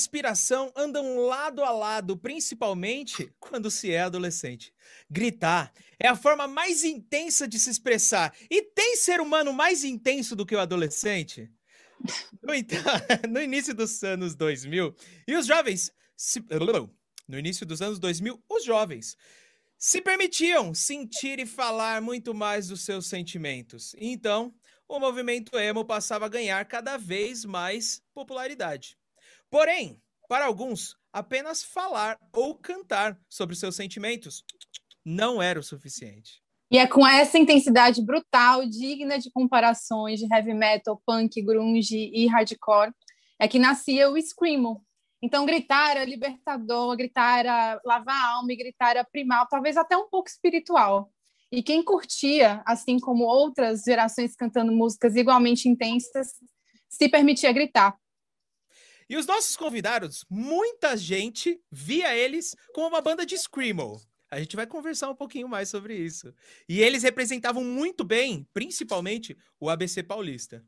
inspiração andam lado a lado, principalmente quando se é adolescente. Gritar é a forma mais intensa de se expressar. E tem ser humano mais intenso do que o adolescente? No, no início dos anos 2000, e os jovens. se- No início dos anos 2000, os jovens se permitiam sentir e falar muito mais dos seus sentimentos. Então, o movimento emo passava a ganhar cada vez mais popularidade. Porém, para alguns, apenas falar ou cantar sobre seus sentimentos não era o suficiente. E é com essa intensidade brutal, digna de comparações de heavy metal, punk, grunge e hardcore, é que nascia o screamo. Então, gritar era libertador, gritar era lavar a alma e gritar era primal, talvez até um pouco espiritual. E quem curtia, assim como outras gerações cantando músicas igualmente intensas, se permitia gritar. E os nossos convidados, muita gente via eles como uma banda de screamo. A gente vai conversar um pouquinho mais sobre isso. E eles representavam muito bem, principalmente, o ABC Paulista.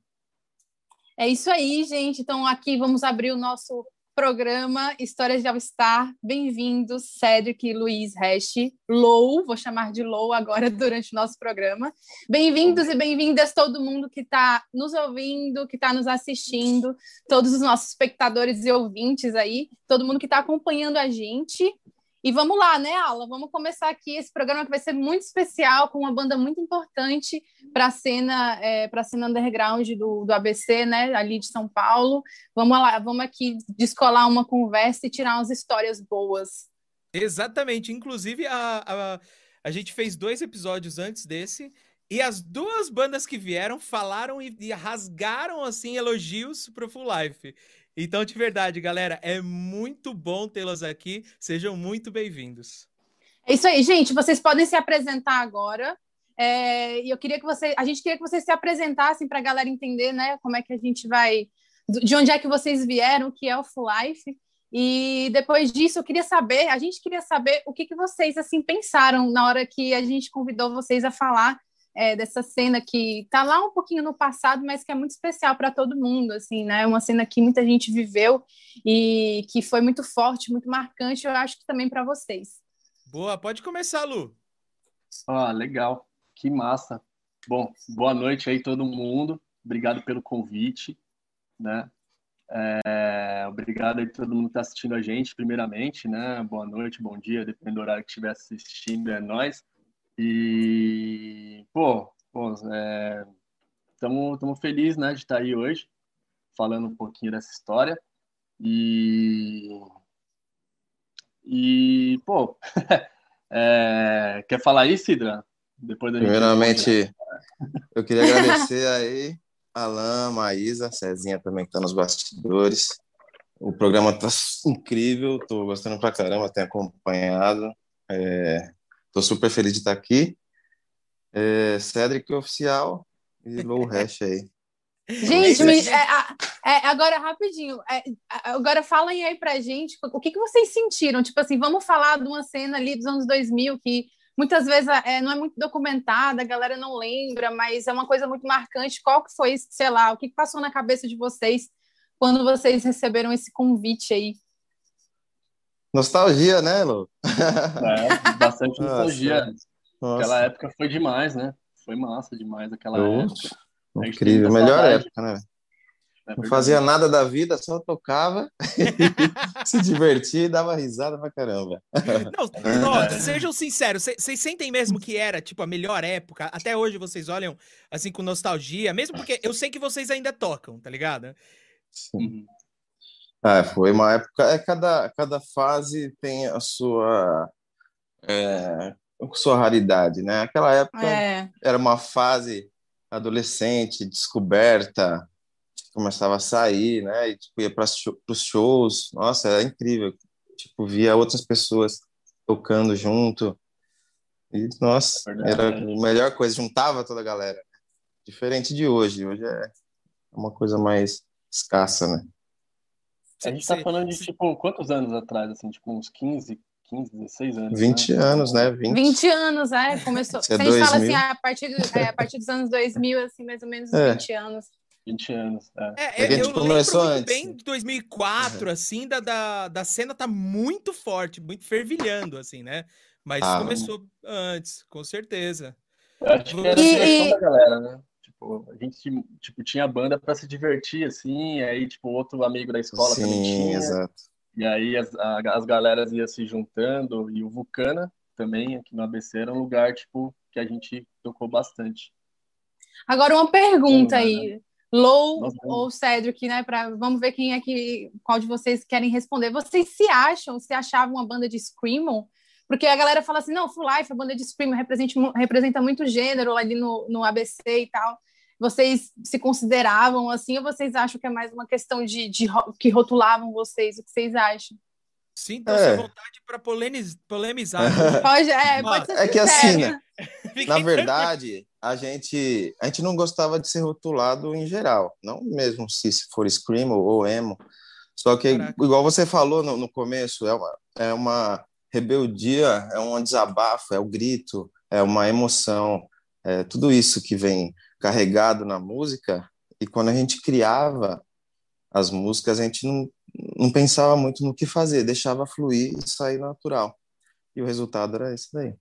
É isso aí, gente. Então, aqui vamos abrir o nosso programa Histórias de All-Star. Bem-vindos, Cedric e Luiz Hash. Low, vou chamar de Low agora durante o nosso programa. Bem-vindos e bem-vindas todo mundo que está nos ouvindo, que está nos assistindo, todos os nossos espectadores e ouvintes aí, todo mundo que está acompanhando a gente. E vamos lá, né, Ala? Vamos começar aqui esse programa que vai ser muito especial, com uma banda muito importante para a cena, é, para a cena underground do, do ABC, né, ali de São Paulo. Vamos lá, vamos aqui descolar uma conversa e tirar umas histórias boas. Exatamente. Inclusive, a, a, a gente fez dois episódios antes desse. E as duas bandas que vieram falaram e, e rasgaram assim elogios pro Full Life. Então, de verdade, galera, é muito bom tê-los aqui. Sejam muito bem-vindos. É isso aí, gente. Vocês podem se apresentar agora. É, eu queria que você, a gente queria que vocês se apresentassem para a galera entender, né, como é que a gente vai, de onde é que vocês vieram, o que é o Full Life. E depois disso, eu queria saber, a gente queria saber o que, que vocês assim pensaram na hora que a gente convidou vocês a falar é, dessa cena que está lá um pouquinho no passado, mas que é muito especial para todo mundo, assim, né? Uma cena que muita gente viveu e que foi muito forte, muito marcante. Eu acho que também para vocês. Boa, pode começar, Lu. Ah, legal, que massa. Bom, boa noite aí todo mundo. Obrigado pelo convite, né? É, obrigado aí todo mundo que está assistindo a gente, primeiramente, né? Boa noite, bom dia, dependendo do horário que estiver assistindo, é nós. E, pô, estamos é, felizes, né, de estar tá aí hoje, falando um pouquinho dessa história. E, e pô, é, quer falar aí, Sidra? Depois da Primeiramente, eu queria agradecer aí Alain, Maísa, Cezinha também que está nos bastidores. O programa está incrível, estou gostando pra caramba, tenho acompanhado. Estou é, super feliz de estar aqui. É, Cedric Oficial e Low Hash aí. Gente, me, é, é, agora rapidinho, é, agora falem aí pra gente o que, que vocês sentiram. Tipo assim, vamos falar de uma cena ali dos anos 2000 que muitas vezes é, não é muito documentada, a galera não lembra, mas é uma coisa muito marcante. Qual que foi, sei lá, o que, que passou na cabeça de vocês quando vocês receberam esse convite aí? Nostalgia, né, Lu? É, bastante nostalgia. Nossa. Aquela época foi demais, né? Foi massa demais aquela Nossa. época. Incrível, melhor época, né? É não fazia nada da vida, só tocava, se divertia e dava risada pra caramba. Não, não sejam sinceros, vocês sentem mesmo que era, tipo, a melhor época? Até hoje vocês olham, assim, com nostalgia, mesmo porque eu sei que vocês ainda tocam, tá ligado? Sim. Ah, foi uma época, é, cada, cada fase tem a sua, é, sua raridade, né? Aquela época é. era uma fase adolescente, descoberta, começava a sair, né? E tipo, ia para os shows. Nossa, era incrível. Tipo, via outras pessoas tocando junto. E, nossa, é era a melhor coisa, juntava toda a galera. Diferente de hoje. Hoje é uma coisa mais escassa, né? A gente tá falando de, tipo, quantos anos atrás, assim? Tipo, uns 15, 15, 16 anos. 20 né? anos, né? 20. 20 anos, é. Começou. Se a gente 2000. fala assim, a partir, é, a partir dos anos 2000, assim, mais ou menos é. 20 anos. 20 anos. É, é, é eu começou lembro antes. bem de 2004, uhum. assim, da, da, da cena tá muito forte, muito fervilhando, assim, né? Mas ah, começou antes, com certeza. Eu acho que era a diversão da galera, né? Tipo, a gente tipo, tinha banda para se divertir, assim, aí, tipo, outro amigo da escola Sim, também tinha. Exato. E aí as, a, as galeras iam se juntando, e o Vulcana também, aqui no ABC, era um lugar, tipo, que a gente tocou bastante. Agora, uma pergunta Sim, aí. Né? Low Nossa, ou Cedric, né? Pra, vamos ver quem é que, qual de vocês querem responder. Vocês se acham, se achavam uma banda de Screamo? Porque a galera fala assim, não, Full Life, a banda de Screamo representa, representa muito gênero ali no, no ABC e tal. Vocês se consideravam assim ou vocês acham que é mais uma questão de, de que rotulavam vocês? O que vocês acham? Sintam-se é. vontade para polemizar. Pode, é, pode ser é que assim, né? na verdade, a gente, a gente não gostava de ser rotulado em geral, não mesmo se for screamo ou emo. Só que, Caraca. igual você falou no, no começo, é uma, é uma rebeldia, é um desabafo, é o grito, é uma emoção, é tudo isso que vem carregado na música. E quando a gente criava as músicas, a gente não, não pensava muito no que fazer, deixava fluir e sair natural. E o resultado era esse daí.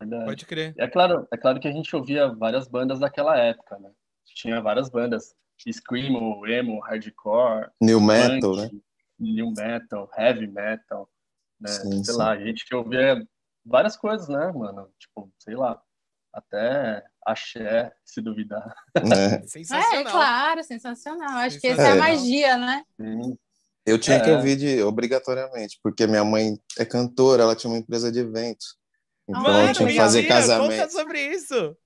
Verdade. Pode crer. É claro, é claro que a gente ouvia várias bandas daquela época, né? Tinha várias bandas, screamo, emo, hardcore, new metal, né? New metal, heavy metal, né? Sim, sei sim. lá, a gente que ouvia várias coisas, né, mano? Tipo, sei lá, até axé, se duvidar. É. Sensacional. É, claro, sensacional. Acho que essa é a magia, né? Sim. Eu tinha é. que ouvir de, obrigatoriamente, porque minha mãe é cantora, ela tinha uma empresa de eventos. Então Mano, eu tinha que fazer casamento. Conta sobre isso.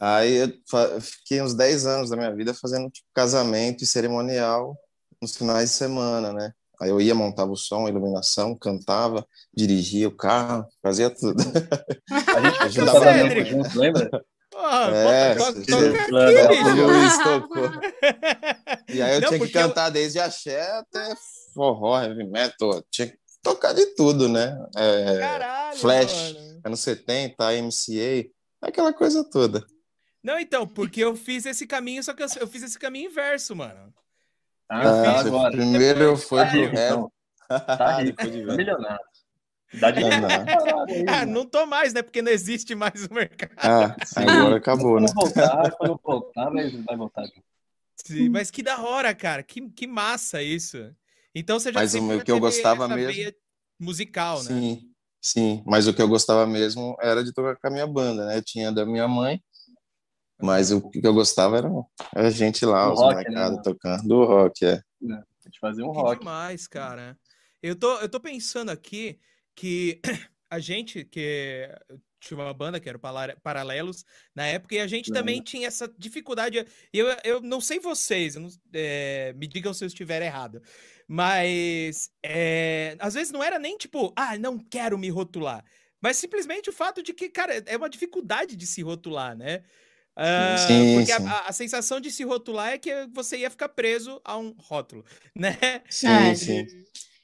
Aí eu fiquei uns 10 anos da minha vida fazendo tipo, casamento e cerimonial nos finais de semana, né? Aí eu ia, montava o som, iluminação, cantava, dirigia o carro, fazia tudo. A gente ajudava Cédric. junto, lembra? Ah, É, toca- aqui, tocou. E aí eu Não, tinha que porque eu- cantar desde axé até forró, heavy metal. Tinha que tocar de tudo, né? É, Caralho, Flash. mano. anos 70, MCA, aquela coisa toda. Não, então, porque eu fiz esse caminho, só que eu, eu fiz esse caminho inverso, mano. Ah, Ah, primeiro foi Tá pro rap. então. Tá rico, de ver. milionário. Dá de Não, não. Ah, não tô mais, né? Porque não existe mais o mercado. Ah, agora acabou, né? Quando voltar, quando voltar, vai, vai voltar. Sim, mas que da hora, cara. Que, que massa isso. Então você já Mas o que eu gostava mesmo- musical, né? Sim, sim. Mas o que eu gostava mesmo era de tocar com a minha banda, né? Eu tinha da minha mãe, mas o que eu gostava era a gente lá, Do os rock, molecados né? tocando. Do rock, é. A gente fazia um Que rock. demais, cara. Eu tô, eu tô pensando aqui que a gente, que tinha uma banda que era o Paralelos na época, e a gente também tinha essa dificuldade. e Eu, eu não sei vocês, eu não- é, me digam se eu estiver errado, mas é, às vezes não era nem tipo, ah, não quero me rotular, mas simplesmente o fato de que, cara, é uma dificuldade de se rotular, né? Ah, Sim, porque a- sim. A, a sensação de se rotular é que você ia ficar preso a um rótulo, né? Sim, É. sim.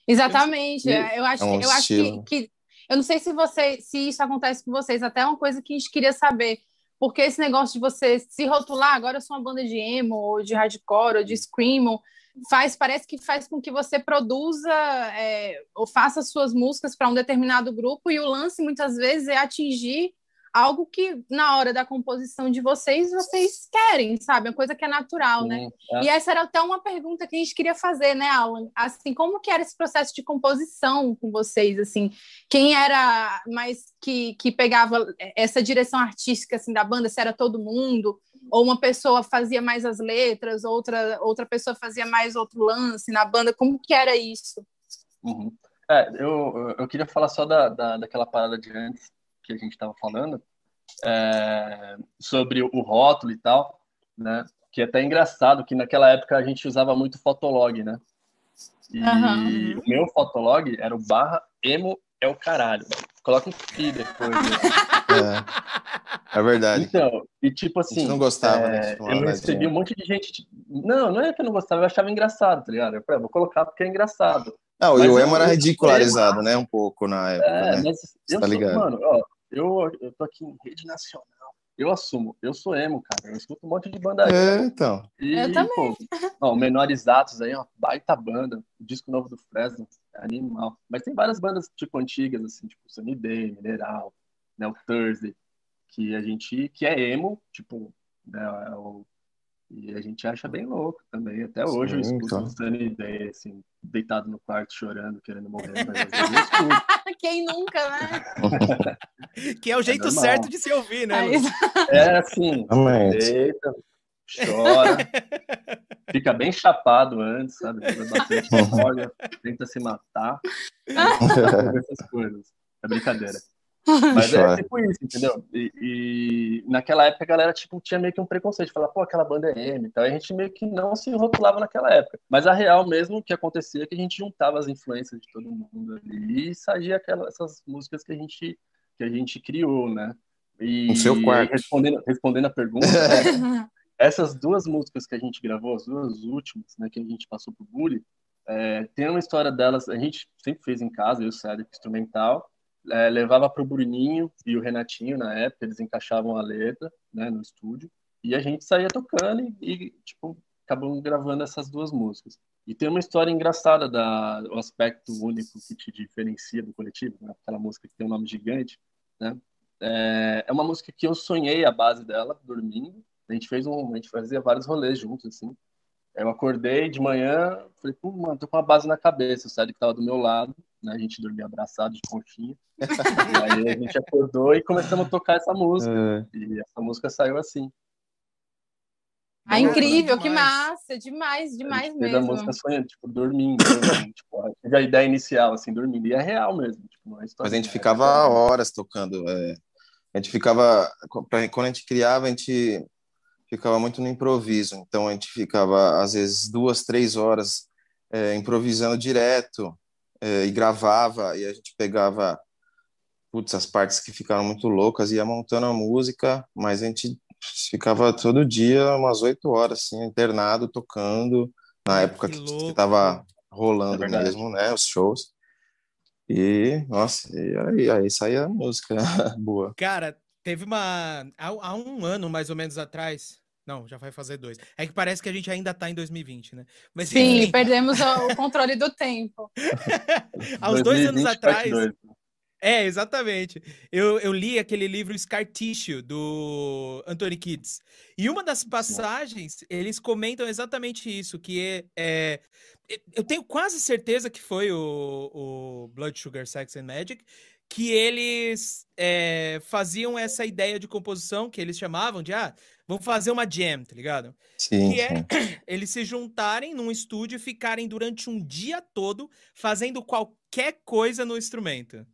Exatamente. É, Eu acho, é um eu acho que, que- eu não sei se você, se isso acontece com vocês, até uma coisa que a gente queria saber. Porque esse negócio de você se rotular, agora eu sou uma banda de emo, ou de hardcore, ou de screamo, faz, parece que faz com que você produza é, ou faça suas músicas para um determinado grupo, e o lance muitas vezes é atingir algo que na hora da composição de vocês, vocês querem, sabe? Uma coisa que é natural, né? Sim, é. E essa era até uma pergunta que a gente queria fazer, né, Alan? Assim, como que era esse processo de composição com vocês, assim? Quem era mais que, que pegava essa direção artística, assim, da banda? Se era todo mundo? Ou uma pessoa fazia mais as letras, outra, outra pessoa fazia mais outro lance na banda? Como que era isso? Uhum. É, eu, eu queria falar só da, da, daquela parada de antes que a gente estava falando, é, sobre o rótulo e tal, né? Que é até engraçado que naquela época a gente usava muito Fotolog, né? E Aham. o meu Fotolog era o barra emo é o caralho. Coloca um pi depois. né? É, é verdade. Então, e tipo A assim, gente não gostava, é, né? eu recebi um monte de gente. tipo, Não, não é que eu não gostava, eu achava engraçado, tá ligado? Eu falei, ah, vou colocar porque é engraçado. Não, e Mas o eu- emo era ridicularizado, né? Um pouco na época, É, né? mas eu tá sou, ligado? mano, ó, eu, eu tô aqui em rede nacional. Eu assumo, eu sou emo, cara. Eu escuto um monte de banda É, então. E, Eu também. Pô, ó, Menores Atos aí, ó, baita banda. O disco novo do Fresno é animal. Mas tem várias bandas, tipo, antigas, assim, tipo Sunny Day, Mineral, né, o Thursday, que a gente, que é emo, tipo, né, é o- e a gente acha bem louco também. Até hoje eu escuto claro. o Sunny Day, assim, deitado no quarto, chorando, querendo morrer, mas às vezes eu escuto. Quem nunca, né? Que é o jeito normal. certo de se ouvir, né? Aí- Lu? É assim, deita, chora, fica bem chapado antes, sabe? Bastante droga, tenta se matar, essas coisas. É brincadeira. Mas é tipo isso, entendeu? E, e naquela época a galera tipo, tinha meio que um preconceito, falar, pô, aquela banda é M e tal. E a gente meio que não se rotulava naquela época. Mas a real mesmo que acontecia é que a gente juntava as influências de todo mundo ali e saía aquelas, essas músicas que a gente, que a gente criou, né? E No seu quarto. respondendo, respondendo a pergunta, né, essas duas músicas que a gente gravou, as duas últimas, né, que a gente passou pro Bully, é, tem uma história delas, a gente sempre fez em casa, eu, Cédric, instrumental, é, levava pro Bruninho e o Renatinho na época, eles encaixavam a letra, né, no estúdio, e a gente saía tocando e, e tipo, acabamos gravando essas duas músicas. E tem uma história engraçada da o aspecto único que te diferencia do coletivo, né, aquela música que tem um nome gigante, né, é, é uma música que eu sonhei a base dela, dormindo, a gente fez um, a gente fazia vários rolês juntos, assim. Eu acordei de manhã, falei, pô, mano, tô com uma base na cabeça, o Cédric tava do meu lado, né? A gente dormia abraçado de conchinha. e aí a gente acordou e começamos a tocar essa música. É. E essa música saiu assim. Ah, Nossa, incrível, que demais. massa, demais, a demais a mesmo. música sonhando, tipo, dormindo. dormindo, tipo, a, a ideia inicial, assim, dormindo. E é real mesmo. Tipo, não é história Mas a gente é ficava real. horas tocando. é. A gente ficava. Quando a gente criava, a gente ficava muito no improviso. Então a gente ficava, às vezes, duas, três horas é, improvisando direto é, e gravava, e a gente pegava putz, as partes que ficaram muito loucas, ia montando a música, mas a gente ficava todo dia umas oito horas, assim, internado, tocando, na época que, que, que tava rolando é mesmo, né, os shows. E, nossa, e aí, aí saía a música boa. Cara, teve uma. Há, há, um ano, mais ou menos, atrás. Não, já vai fazer dois. É que parece que a gente ainda tá em 2020, né? Mas, Sim, enfim... perdemos o controle do tempo. Há uns dois anos atrás. É, exatamente. Eu, eu li aquele livro Scar Tissue, do Anthony Kids. E uma das passagens, eles comentam exatamente isso, que é, é eu tenho quase certeza que foi o, o Blood Sugar Sex and Magic, que eles é, faziam essa ideia de composição que eles chamavam de, ah, vamos fazer uma jam, tá ligado? Sim, que é eles se juntarem num estúdio e ficarem durante um dia todo fazendo qualquer coisa no instrumento.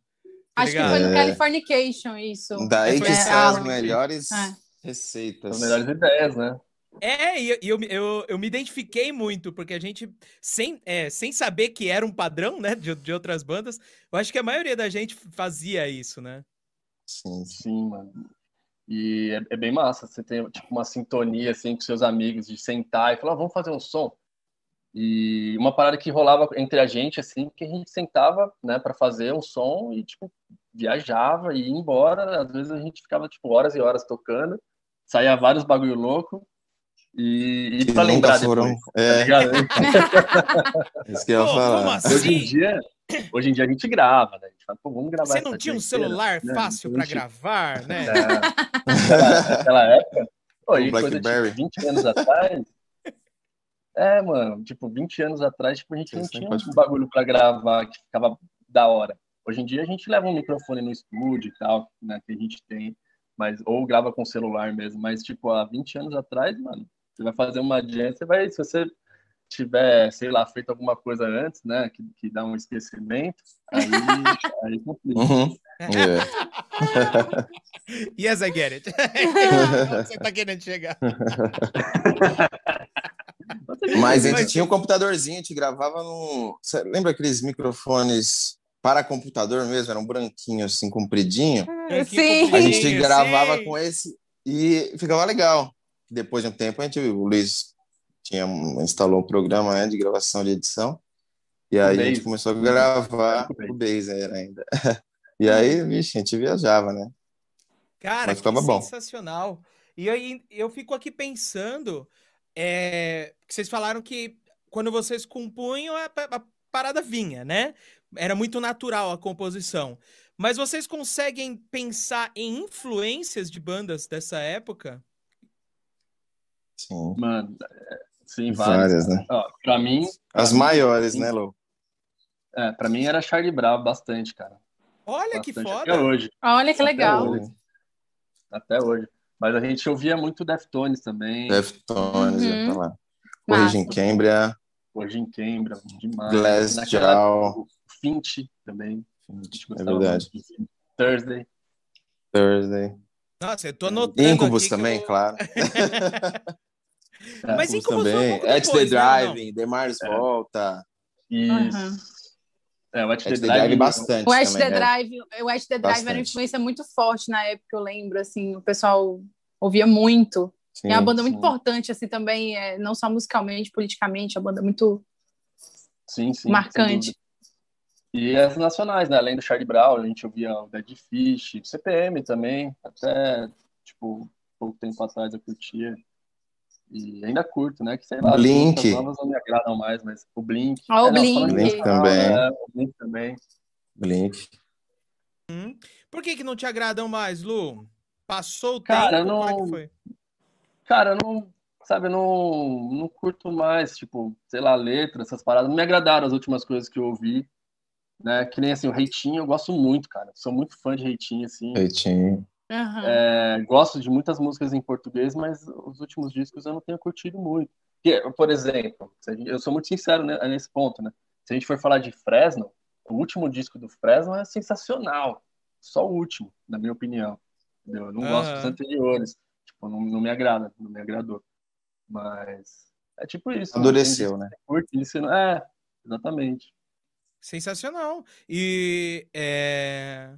Tá Acho que foi no é. Californication isso. Daí que são as melhores é. receitas. As melhores ideias, né? É, e eu, eu, eu, me identifiquei muito, porque a gente, sem, é, sem saber que era um padrão, né, de, de outras bandas, eu acho que a maioria da gente fazia isso, né? Sim, sim, mano. E é, é bem massa, você tem, tipo, uma sintonia, assim, com seus amigos, de sentar e falar, ah, vamos fazer um som? E uma parada que rolava entre a gente, assim, que a gente sentava, né, para fazer um som e, tipo, viajava e ia embora. Às vezes a gente ficava, tipo, horas e horas tocando, saía vários bagulho louco. E, e pra lembrar foram. Depois, é. Tá Isso que eu ia falar. Assim? Hoje em dia, hoje em dia a gente grava, né? A gente fala, Pô, vamos gravar Você não tinha um celular inteira, né? fácil né? para gravar, né? Naquela época, pô, coisa de 20 anos atrás, é, mano, tipo, 20 anos atrás, tipo, a gente não tinha um bagulho para gravar que ficava da hora. Hoje em dia a gente leva um microfone no estúdio e tal, né, que a gente tem, mas ou grava com celular mesmo, mas tipo, há 20 anos atrás, mano, você vai fazer uma jam, você vai, se você tiver, sei lá, feito alguma coisa antes, né, que, que dá um esquecimento, aí, aí complica. Uhum. Yeah. yes, I get it. você tá querendo chegar. Mas a gente tinha um computadorzinho, a gente gravava no. Você lembra aqueles microfones para computador mesmo? Era um branquinho assim, compridinho. Sim. A gente gravava sim. com esse e ficava legal. Depois de um tempo, a gente, o Luiz tinha, instalou um programa né, de gravação de edição. E aí a gente começou a gravar o Base era ainda. E aí, vixe, a gente viajava, né? Cara, Mas ficava bom. sensacional. E aí eu fico aqui pensando é, vocês falaram que quando vocês compunham, a, a, parada vinha, né? Era muito natural a composição. Mas vocês conseguem pensar em influências de bandas dessa época? Sim. Mano, é, sim, várias. várias né? Ó, pra mim. As pra maiores, mim, né, Lou? É, pra mim era Charlie Brown bastante, cara. Olha bastante. que foda! Até hoje. Olha que legal. Até hoje. Até hoje. Mas a gente ouvia muito Deftones também. Deftones, uhum. ia falar. Origem Cambria. Origem Cambria, demais. Glassjaw. Finch também. Finch, é verdade. Thursday. Thursday. Nossa, eu tô anotando Incubus também, eu... claro. é, Mas Incubus também. Um At the Driving, né, Demars é. Volta. Isso. Uhum. É, o At the, Drive, bastante. O At the né? Drive, o At the Drive era uma influência muito forte na época, eu lembro, assim, o pessoal ouvia muito. Sim, é uma banda sim. muito importante, assim, também, é, não só musicalmente, politicamente, a banda é muito sim, sim, marcante. E as nacionais, né? Além do Charlie Brown, a gente ouvia o Dead Fish, CPM também, até, tipo, pouco tempo atrás eu curtia. E ainda curto, né? Que sei lá, Blink. as novas não me agradam mais, mas o Blink. Ah, o é, Blink. Não, Blink também. É, o Blink também. Blink. Hum. Por que que não te agradam mais, Lu? Passou o cara, tempo, não... como é que foi? Cara, eu não, sabe, eu não, não curto mais, tipo, sei lá, letra, essas paradas. Não me agradaram as últimas coisas que eu ouvi, né? Que nem assim, o Reitinho, eu gosto muito, cara. Sou muito fã de Reitinho, assim. Reitinho. Uhum. É, gosto de muitas músicas em português, mas os últimos discos eu não tenho curtido muito. Porque, por exemplo, eu sou muito sincero nesse ponto, né? Se a gente for falar de Fresno, o último disco do Fresno é sensacional. Só o último, na minha opinião. Entendeu? Eu não uhum. gosto dos anteriores. Tipo, não, não me agrada, não me agradou. Mas é tipo isso. Endureceu, né? Curte, isso não... É, Exatamente. Sensacional. E é,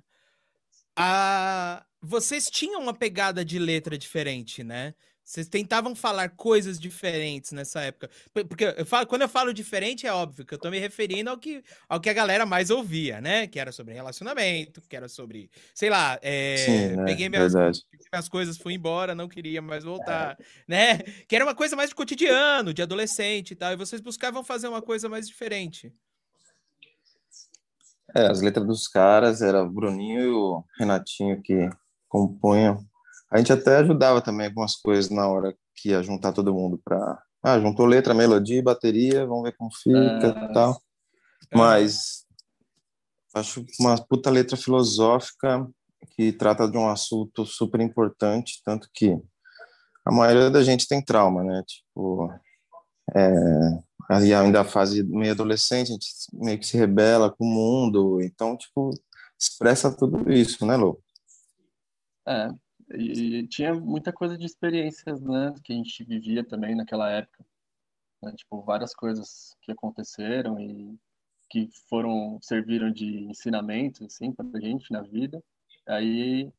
a, vocês tinham uma pegada de letra diferente, né? Vocês tentavam falar coisas diferentes nessa época. Porque eu falo, quando eu falo diferente, é óbvio que eu tô me referindo ao que, ao que a galera mais ouvia, né? Que era sobre relacionamento, que era sobre, sei lá, é, Sim, né? peguei, minhas, minhas, coisas, fui embora, não queria mais voltar, é. né? Que era uma coisa mais de cotidiano, de adolescente e tal. E vocês buscavam fazer uma coisa mais diferente. É, as letras dos caras era o Bruninho e o Renatinho que compunham. A gente até ajudava também algumas coisas na hora que ia juntar todo mundo para ah, juntou letra, melodia, bateria, vamos ver como fica e é... tal. Mas acho uma puta letra filosófica que trata de um assunto super importante, tanto que a maioria da gente tem trauma, né? Tipo, é, aí ainda a fase meio adolescente, a gente meio que se rebela com o mundo, então, tipo, expressa tudo isso, né, Lô? É, e tinha muita coisa de experiências, né, que a gente vivia também naquela época. Né? Tipo, várias coisas que aconteceram e que foram, serviram de ensinamento, assim, pra gente na vida. Aí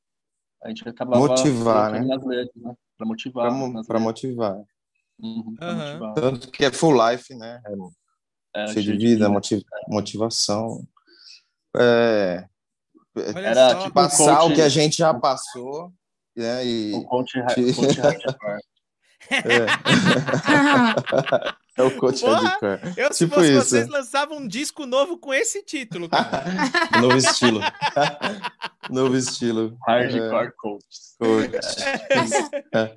a gente acabava... Motivar, né? Nas letras, né? Pra motivar. Pra, pra motivar. Uhum, uhum. Tanto que é full life, né? É, é cheio, de vida, vida. motivação. É, era tipo, passar o que a gente já passou né? E, o coach, coach é. é o coach hardcore. Eu, se tipo fosse isso. vocês, lançavam um disco novo com esse título, novo estilo. novo estilo. Hardcore é. coach. coach. É.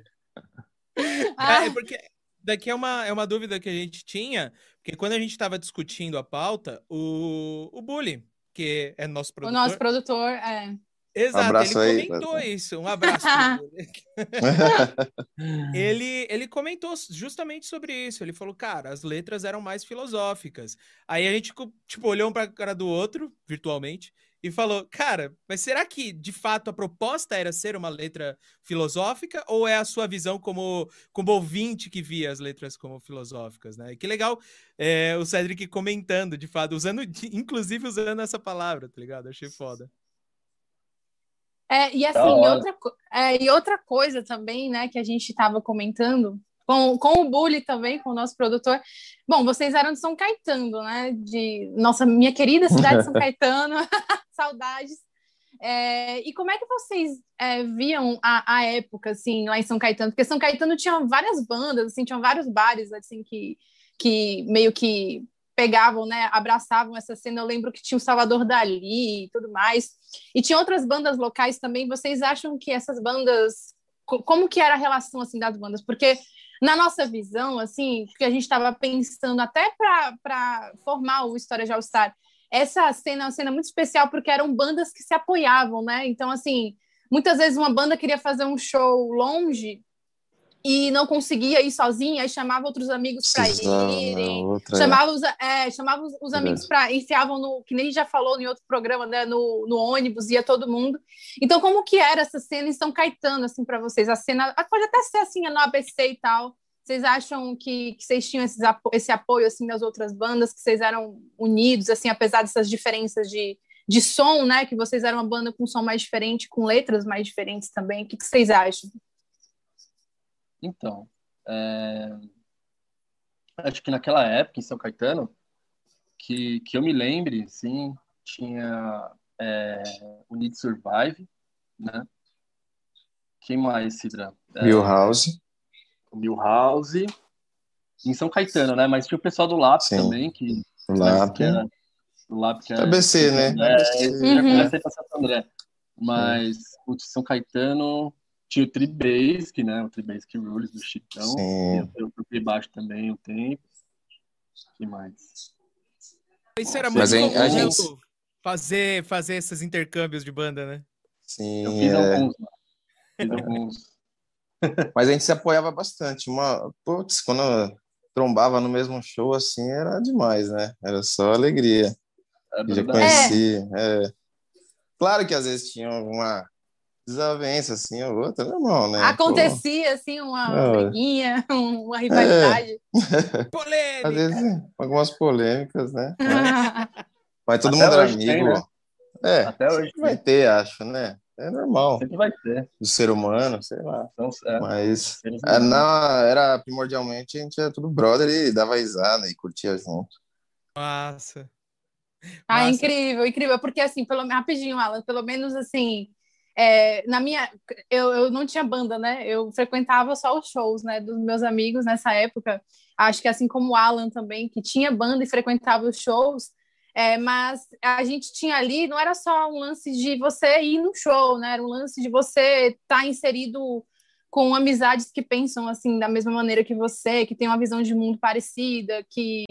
Ah. é, porque daqui é uma, é uma dúvida que a gente tinha, porque quando a gente estava discutindo a pauta, o, o Bully, que é nosso produtor. O nosso produtor, é. Exato, um ele comentou aí. isso. Um abraço. ele, ele comentou justamente sobre isso. Ele falou, cara, as letras eram mais filosóficas. Aí a gente, tipo, olhou um para a cara do outro, virtualmente, e falou, cara, mas será que de fato a proposta era ser uma letra filosófica ou é a sua visão como, como ouvinte que via as letras como filosóficas, né? que legal é, o Cedric comentando, de fato, usando, inclusive usando essa palavra, tá ligado? Achei foda. É, e assim, e outra, é, e outra coisa também, né, que a gente estava comentando, com, com o Bully também, com o nosso produtor. Bom, vocês eram de São Caetano, né? De nossa, minha querida cidade de São Caetano, saudades. É, e como é que vocês é, viam a, a, época, assim, lá em São Caetano? Porque São Caetano tinha várias bandas, assim, tinham vários bares, assim, que, que meio que pegavam, né, abraçavam essa cena. Eu lembro que tinha o Salvador Dali e tudo mais. E tinha outras bandas locais também. Vocês acham que essas bandas como que era a relação assim das bandas? Porque na nossa visão, assim, que a gente estava pensando até para formar o História de All Star, essa cena é uma cena muito especial porque eram bandas que se apoiavam, né? Então, assim, muitas vezes uma banda queria fazer um show longe e não conseguia ir sozinha, aí chamava outros amigos para irem, outra, é. chamava os, é, chamava os, os amigos para enfiavam no, que nem a gente já falou em outro programa, né, no, no ônibus, ia todo mundo. Então, como que era essa cena em São Caetano, assim, para vocês? A cena, pode até ser assim, no ABC e tal, vocês acham que, que vocês tinham esses, esse apoio, assim, das outras bandas, que vocês eram unidos, assim, apesar dessas diferenças de, de som, né, que vocês eram uma banda com som mais diferente, com letras mais diferentes também, o que, que vocês acham? Então, é... acho que naquela época, em São Caetano, que, que eu me lembre, sim, tinha é, o Need Survive, né? Quem mais, Cidra? É, Milhouse. O Milhouse. Em São Caetano, né? Mas tinha o pessoal do Lápis sim. também, que... O Lápis. Que era, o Lápis que era, ABC, né? É, uhum. já comecei a Santo André. Mas o de São Caetano tinha o Tribasic, né? O Tribasic Rules do Chitão. Sim. Eu toquei baixo também um tempo. O que mais? Isso era muito comum, a gente... fazer, fazer esses intercâmbios de banda, né? Sim. Eu fiz é... alguns, fiz alguns. Mas a gente se apoiava bastante. Uma, putz, quando trombava no mesmo show, assim, era demais, né? Era só alegria. É já conheci. É. É. Claro que às vezes tinha alguma desavença, assim, ou outra, normal, né? Acontecia, Pô. assim, uma é. briguinha, uma rivalidade. É. Polêmica! Às vezes, algumas polêmicas, né? Mas, todo Até mundo era amigo. Tem, né? É, Até hoje vai ter, acho, né? É normal. Sempre vai ter. Do ser humano, sei lá. Então, é, Mas é, não, era primordialmente a gente era tudo brother e dava risada e curtia junto. Massa. Ah, Massa. incrível, incrível. Porque assim, pelo rapidinho, Alan, pelo menos assim, é, na minha, eu, eu não tinha banda, né? Eu frequentava só os shows, né, dos meus amigos nessa época. Acho que assim como o Alan também, que tinha banda e frequentava os shows, é, mas a gente tinha ali, não era só um lance de você ir no show, né? Era um lance de você estar tá inserido com amizades que pensam assim da mesma maneira que você, que tem uma visão de mundo parecida, que,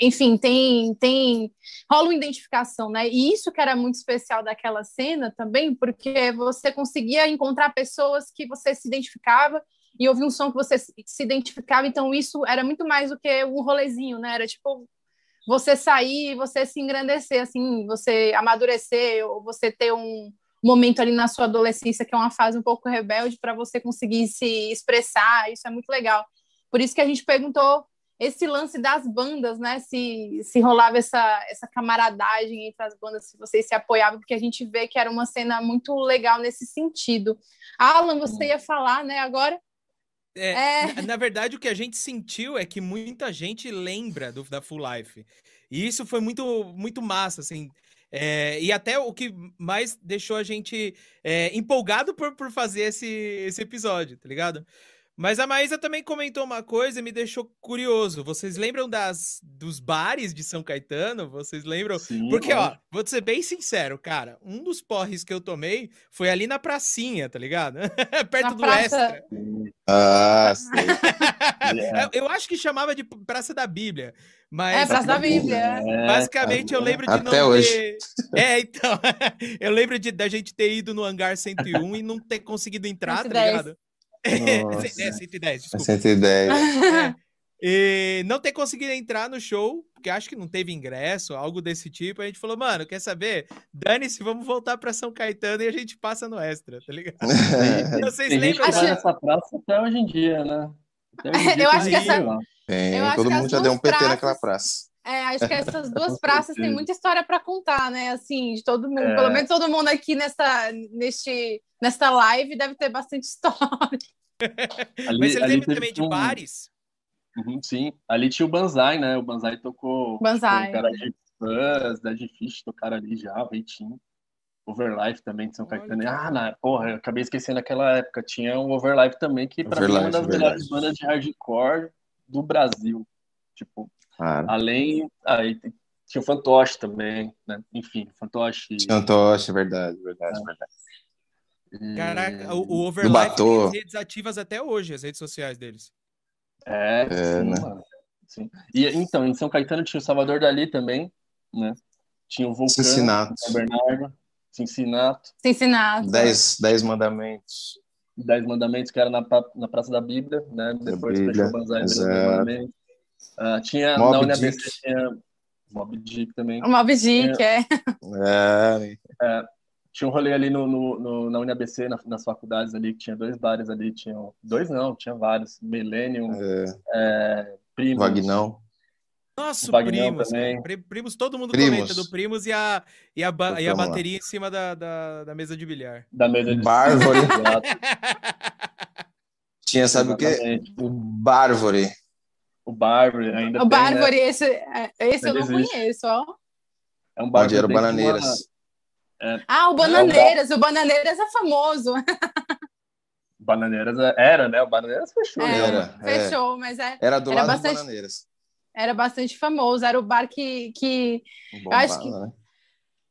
enfim, tem tem rola uma identificação, né? E isso que era muito especial daquela cena também, porque você conseguia encontrar pessoas que você se identificava e ouvir um som que você se identificava, então isso era muito mais do que um rolezinho, né? Era tipo você sair, você se engrandecer, assim, você amadurecer, ou você ter um momento ali na sua adolescência que é uma fase um pouco rebelde para você conseguir se expressar, isso é muito legal. Por isso que a gente perguntou esse lance das bandas, né? Se, se rolava essa, essa camaradagem entre as bandas, se vocês se apoiavam, porque a gente vê que era uma cena muito legal nesse sentido. Alan, você ia falar, né, agora? É, é. Na, na, verdade, o que a gente sentiu é que muita gente lembra do, da Full Life. E isso foi muito, muito massa, assim. É, e até o que mais deixou a gente é, empolgado por, por fazer esse, esse episódio, tá ligado? Mas a Maísa também comentou uma coisa e me deixou curioso. Vocês lembram das, dos bares de São Caetano? Vocês lembram? Sim, Porque, ó, vou ser bem sincero, cara. Um dos porres que eu tomei foi ali na pracinha, tá ligado? Perto na do praça... Extra. Ah, sim. yeah. eu, acho que chamava de Praça da Bíblia. Mas, é, Praça da Bíblia. É, basicamente, eu lembro de Até não hoje. ter... É, então. eu lembro de, da gente ter ido no hangar 101 e não ter conseguido entrar, 110. tá ligado? É, 110, desculpa. 110. É. E não ter conseguido entrar no show, porque acho que não teve ingresso, algo desse tipo. A gente falou, mano, quer saber? Dane-se, vamos voltar para São Caetano e a gente passa no extra, tá ligado? Vocês Tem lembram? Gente que nessa praça até hoje em dia, né? Dia eu acho que essa. Tem, todo mundo já deu um PT praças... naquela praça. É, acho que essas duas praças têm muita história para contar, né? Assim, de todo mundo. É. Pelo menos todo mundo aqui nessa, neste, nesta live deve ter bastante história. Ali, Mas você lembra também de um... bares? Uhum, sim, ali tinha o Banzai, né? O Banzai tocou. Banzai. O cara de Fãs, Dead Fish tocaram ali já, Veitinho. Overlife também de São Caetano. Ah, na, porra, eu acabei esquecendo naquela época. Tinha o Overlife também, que pra Overlife, mim é uma das verdade. melhores bandas de hardcore do Brasil. Tipo, claro. além. Aí tinha o Fantoche também, né? Enfim, Fantoche. Fantoche, verdade, verdade, é. verdade. Caraca, o, o Overlife tem redes ativas até hoje, as redes sociais deles. É, é sim, né? mano. Sim. E então, em São Caetano tinha o Salvador Dali também, né? Tinha o Vulcano. São Bernardo, Cincinnati. Cincinnati. Dez, dez mandamentos. Dez mandamentos que era na, na Praça da Bíblia, né? Depois Bíblia, fechou o Banzai mandamentos. Uh, tinha Mob na UniABC tinha Mob Dick também. O Mob Dick, é. É. é tinha um rolê ali no, no, no na UniABC, na, nas faculdades ali, que tinha dois bares ali, tinham dois não, tinha vários, Millennium, é. É, Primos. Vagnão. Nossa, Primos, também. Primos, todo mundo primos. comenta do Primos e a, e a, ba e a bateria lá. em cima da, da, da, mesa de bilhar. Da mesa de Bárvore. tinha, sabe Exatamente. o quê? O Bárvore. O Bárvore, ainda O Bárvore, né? esse, é, esse eu não existe. conheço, ó. É um Bárvore. Onde era o Bananeiras. É, ah, o Bananeiras, é o, o Bananeiras é famoso. Bananeiras é, era, né? O Bananeiras fechou. É, era, fechou, mas é, era do era lado bastante, Bananeiras. Era bastante famoso, era o bar que. que Bombava, eu acho que, né?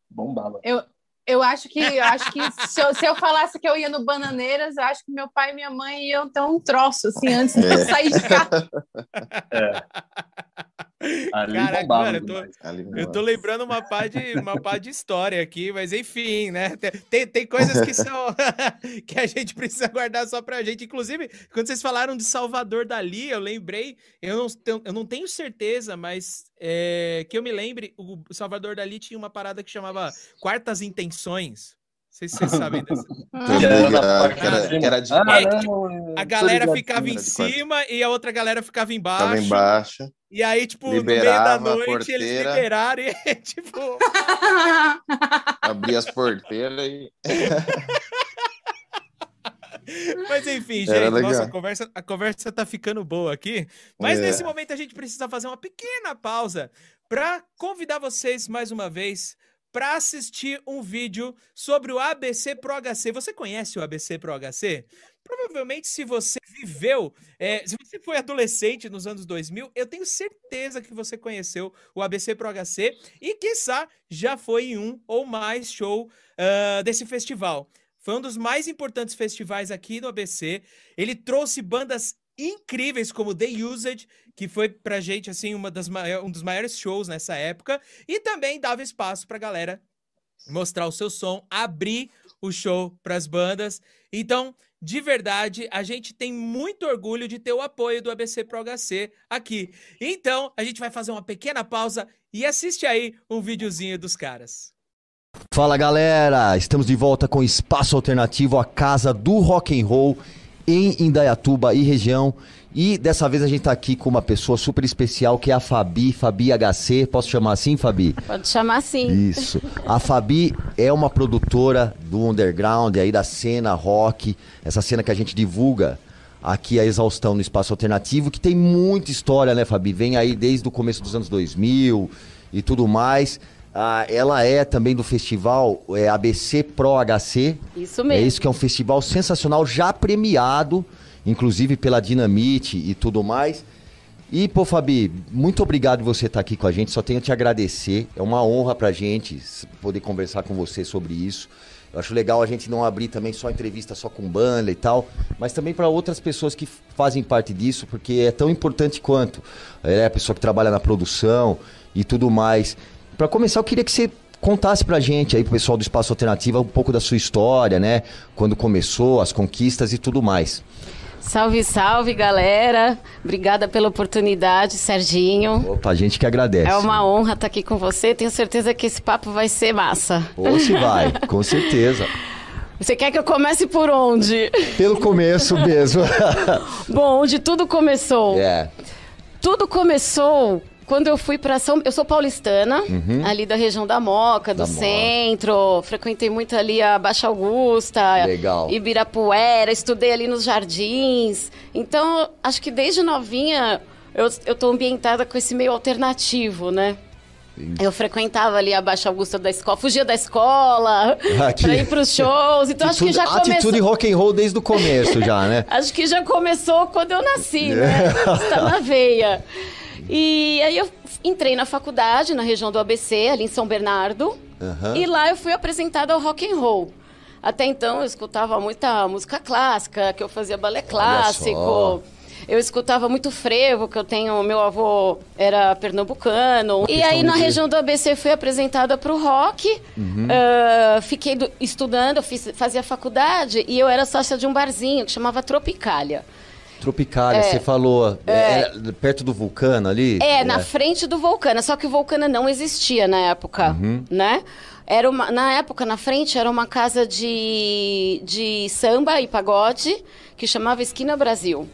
Bombava. Eu, eu acho que, eu acho que se, eu, se eu falasse que eu ia no Bananeiras, eu acho que meu pai e minha mãe iam ter um troço, assim, antes de eu sair de casa. É. Ali Caraca, eu tô, eu tô lembrando uma pá, de, uma pá de história aqui, mas enfim, né? Tem, tem coisas que são que a gente precisa guardar só pra gente. Inclusive, quando vocês falaram de Salvador Dali, eu lembrei, eu não, eu não tenho certeza, mas é, que eu me lembre, o Salvador Dali tinha uma parada que chamava Quartas Intenções. Sei se vocês sabem dessa. a galera ficava em cima e a outra galera ficava embaixo. Ficava embaixo. E aí, tipo, Liberava no meio da noite, eles liberaram e, tipo... Abria as porteiras e... Mas enfim, gente, nossa, a conversa, a conversa tá ficando boa aqui. Mas é. nesse momento a gente precisa fazer uma pequena pausa para convidar vocês mais uma vez para assistir um vídeo sobre o ABC Pro HC. Você conhece o ABC Pro HC? Provavelmente, se você viveu, é, se você foi adolescente nos anos 2000, eu tenho certeza que você conheceu o ABC Pro HC e, quiçá, já foi em um ou mais show uh, desse festival. Foi um dos mais importantes festivais aqui no ABC. Ele trouxe bandas incríveis como The Used, que foi pra gente assim uma das um dos maiores shows nessa época, e também dava espaço pra galera mostrar o seu som, abrir o show para as bandas. Então, de verdade, a gente tem muito orgulho de ter o apoio do ABC Pro HC aqui. Então, a gente vai fazer uma pequena pausa e assiste aí um videozinho dos caras. Fala galera, estamos de volta com Espaço Alternativo, a casa do rock and roll em Indaiatuba e região. E dessa vez a gente está aqui com uma pessoa super especial que é a Fabi, Fabi HC. Posso chamar assim, Fabi? Pode chamar assim. Isso. A Fabi é uma produtora do underground aí da cena rock, essa cena que a gente divulga aqui a exaustão no espaço alternativo, que tem muita história, né, Fabi? Vem aí desde o começo dos anos 2000 e tudo mais. Ah, ela é também do festival é, ABC Pro HC. Isso mesmo. É isso que é um festival sensacional, já premiado, inclusive pela Dinamite e tudo mais. E, pô, Fabi, muito obrigado você estar aqui com a gente. Só tenho a te agradecer. É uma honra pra gente poder conversar com você sobre isso. Eu acho legal a gente não abrir também só entrevista só com banda e tal, mas também para outras pessoas que fazem parte disso, porque é tão importante quanto. É a pessoa que trabalha na produção e tudo mais. Para começar, eu queria que você contasse pra gente aí, pro pessoal do Espaço Alternativa, um pouco da sua história, né? Quando começou, as conquistas e tudo mais. Salve, salve, galera. Obrigada pela oportunidade, Serginho. Opa, a gente que agradece. É uma honra estar aqui com você. Tenho certeza que esse papo vai ser massa. Ou se vai, com certeza. Você quer que eu comece por onde? Pelo começo mesmo. Bom, onde tudo começou. É. Tudo começou quando eu fui para São... Eu sou paulistana, uhum. ali da região da Moca, do da centro. Moca. Frequentei muito ali a Baixa Augusta. Legal. Ibirapuera, estudei ali nos jardins. Então, acho que desde novinha eu, eu tô ambientada com esse meio alternativo, né? Eu frequentava ali a Baixa Augusta da escola, fugia da escola Aqui. pra ir pros shows. Então acho que já começou. Atitude rock and roll desde o começo já, né? acho que já começou quando eu nasci, né? Está na veia. E aí eu entrei na faculdade, na região do ABC, ali em São Bernardo. Uhum. E lá eu fui apresentada ao rock and roll. Até então eu escutava muita música clássica, que eu fazia balé clássico. Eu escutava muito frevo, que eu tenho. Meu avô era pernambucano. E aí, na região do ABC, fui apresentada para o rock. Uhum. Uh, fiquei do, estudando, fiz, fazia faculdade. E eu era sócia de um barzinho que chamava Tropicália. Tropicália, é, você falou, é, perto do Vulcano ali? É, é, na frente do Vulcano, só que o Vulcano não existia na época, uhum. né? Era uma, na época, na frente, era uma casa de, de samba e pagode que chamava Esquina Brasil.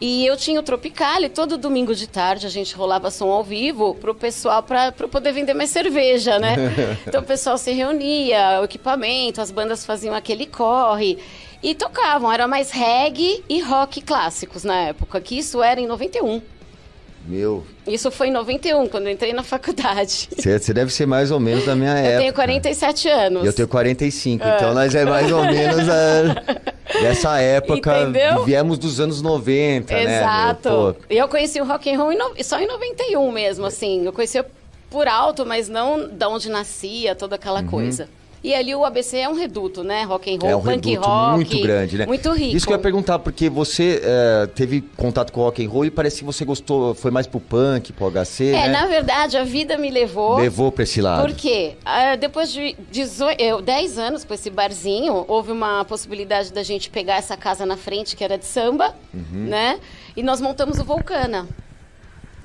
E eu tinha o Tropical e todo domingo de tarde a gente rolava som ao vivo pro pessoal para poder vender mais cerveja, né? então o pessoal se reunia, o equipamento, as bandas faziam aquele corre. E tocavam, era mais reggae e rock clássicos na época, que isso era em 91. Meu. Isso foi em 91, quando eu entrei na faculdade. Você deve ser mais ou menos da minha eu época. Eu tenho 47 anos. Eu tenho 45, ah. então nós é mais ou menos a, dessa época. Entendeu? Viemos dos anos 90, Exato. né? Exato. E eu conheci o rock and roll em no... só em 91 mesmo, assim. Eu conheci por alto, mas não da onde nascia, toda aquela uhum. coisa. E ali o ABC é um reduto, né? Rock and roll, é um punk rock. muito grande, né? Muito rico. Isso que eu ia perguntar, porque você é, teve contato com rock and roll e parece que você gostou, foi mais pro punk, pro HC, É, né? na verdade, a vida me levou... Levou pra esse lado. Por quê? Ah, depois de 18, 10 anos com esse barzinho, houve uma possibilidade da gente pegar essa casa na frente, que era de samba, uhum. né? E nós montamos o Vulcana.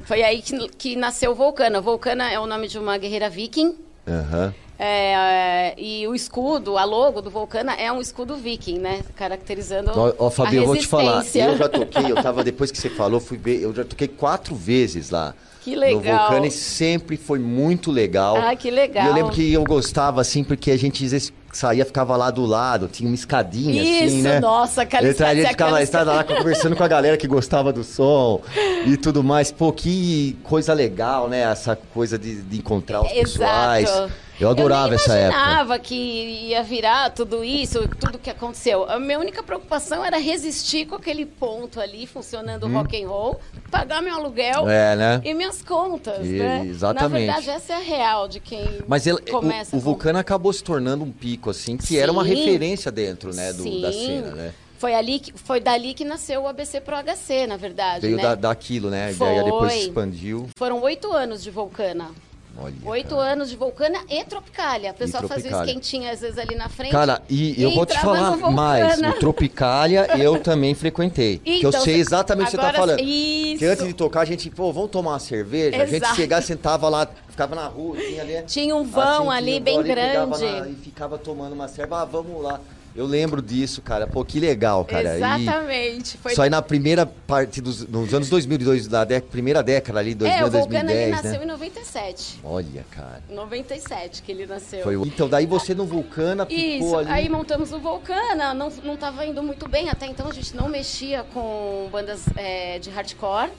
Foi aí que, que nasceu o Vulcana. Vulcana é o nome de uma guerreira viking, Uhum. É, e o escudo, a logo do Vulcana é um escudo viking, né? Caracterizando Ó, ó Fabio, eu vou te falar. Eu já toquei, eu tava, depois que você falou, fui ver, eu já toquei quatro vezes lá. Que legal. No Vulcana e sempre foi muito legal. Ah, que legal. E eu lembro que eu gostava, assim, porque a gente às vezes saía, ficava lá do lado, tinha uma escadinha Isso, assim, né? nossa, aquela Então a gente ficava na estrada lá conversando com a galera que gostava do som e tudo mais. Pô, que coisa legal, né? Essa coisa de, de encontrar os Exato. pessoais. Eu adorava eu essa época. Eu imaginava que ia virar tudo isso, tudo que aconteceu. A minha única preocupação era resistir com aquele ponto ali, funcionando hum. rock and roll, pagar meu aluguel é, né? e minhas contas, e, né? Exatamente. Na verdade, essa é a real de quem Mas ele, começa. O, o Vulcano acabou se tornando um pico, assim, que Sim. era uma referência dentro, né, do, da cena, né? Foi, ali que, foi dali que nasceu o ABC Pro HC, na verdade. Veio né? da, daquilo, né? A foi. depois expandiu. Foram oito anos de Vulcana. Olha, Oito cara. anos de Vulcana e Tropicália. O pessoal fazia o esquentinho às vezes ali na frente. Cara, e, e eu vou te falar mais. No Tropicália eu também frequentei. Então, que eu sei exatamente o que você tá falando. Isso. Que antes de tocar a gente, pô, vamos tomar uma cerveja. Exato. A gente chegava, sentava lá, ficava na rua, tinha ali. Tinha um vão assim, ali bem ali, grande. Na, e ficava tomando uma cerveja. Ah, vamos lá. Eu lembro disso, cara. Pô, que legal, cara. Exatamente. Foi... Só aí na primeira parte dos nos anos 2002, da década, primeira década ali, 2000, é, o 2010, ele né? nasceu em 97. Olha, cara. 97 que ele nasceu. Foi... Então, daí você no Vulcana ficou Isso, ali... aí montamos o Vulcana, não, não tava indo muito bem, até então a gente não mexia com bandas é, de hardcore.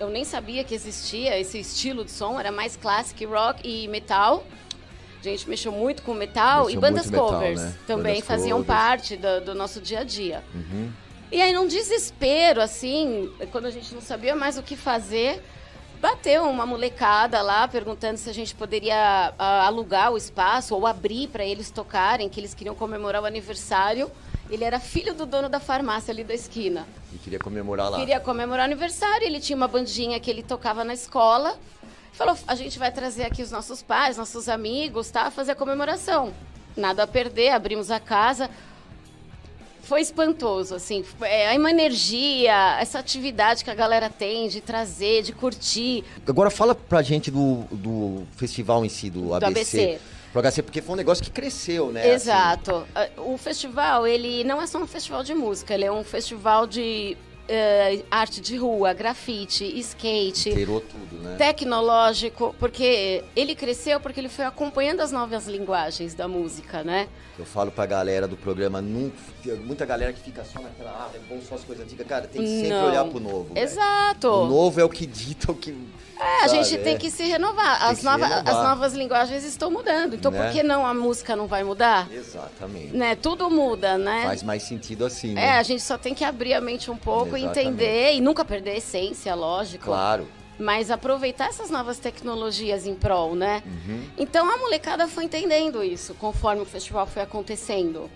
Eu nem sabia que existia esse estilo de som, era mais classic rock e metal. A gente mexeu muito com metal mexeu e bandas covers metal, né? também bandas faziam covers. parte do, do, nosso dia a dia. Uhum. E aí, num desespero, assim, quando a gente não sabia mais o que fazer, bateu uma molecada lá perguntando se a gente poderia uh, alugar o espaço ou abrir para eles tocarem, que eles queriam comemorar o aniversário. Ele era filho do dono da farmácia ali da esquina. E queria comemorar lá. Queria comemorar o aniversário. Ele tinha uma bandinha que ele tocava na escola. Falou, a gente vai trazer aqui os nossos pais, nossos amigos, tá? Fazer a comemoração. Nada a perder, abrimos a casa. Foi espantoso, assim. É uma energia, essa atividade que a galera tem de trazer, de curtir. Agora fala pra gente do, do festival em si, do, do ABC. ABC. Porque foi um negócio que cresceu, né? Exato. Assim. O festival, ele não é só um festival de música, ele é um festival de Uh, arte de rua, grafite, skate. Inteirou tudo, né? Tecnológico, porque ele cresceu porque ele foi acompanhando as novas linguagens da música, né? Eu falo pra galera do programa, nunca, muita galera que fica só naquela, ah, é bom só as coisas antigas. Cara, tem que sempre Não. olhar pro novo. Exato. O novo é o que dita o que. É, a gente é. tem que se renovar. As, nova, renovar. as novas linguagens estão mudando. Então, né? por que não a música não vai mudar? Exatamente. Né? Tudo muda, né? Faz mais sentido assim, né? É, a gente só tem que abrir a mente um pouco, Exatamente. entender e nunca perder a essência, lógico. Claro. Mas aproveitar essas novas tecnologias em prol, né? Uhum. Então a molecada foi entendendo isso conforme o festival foi acontecendo.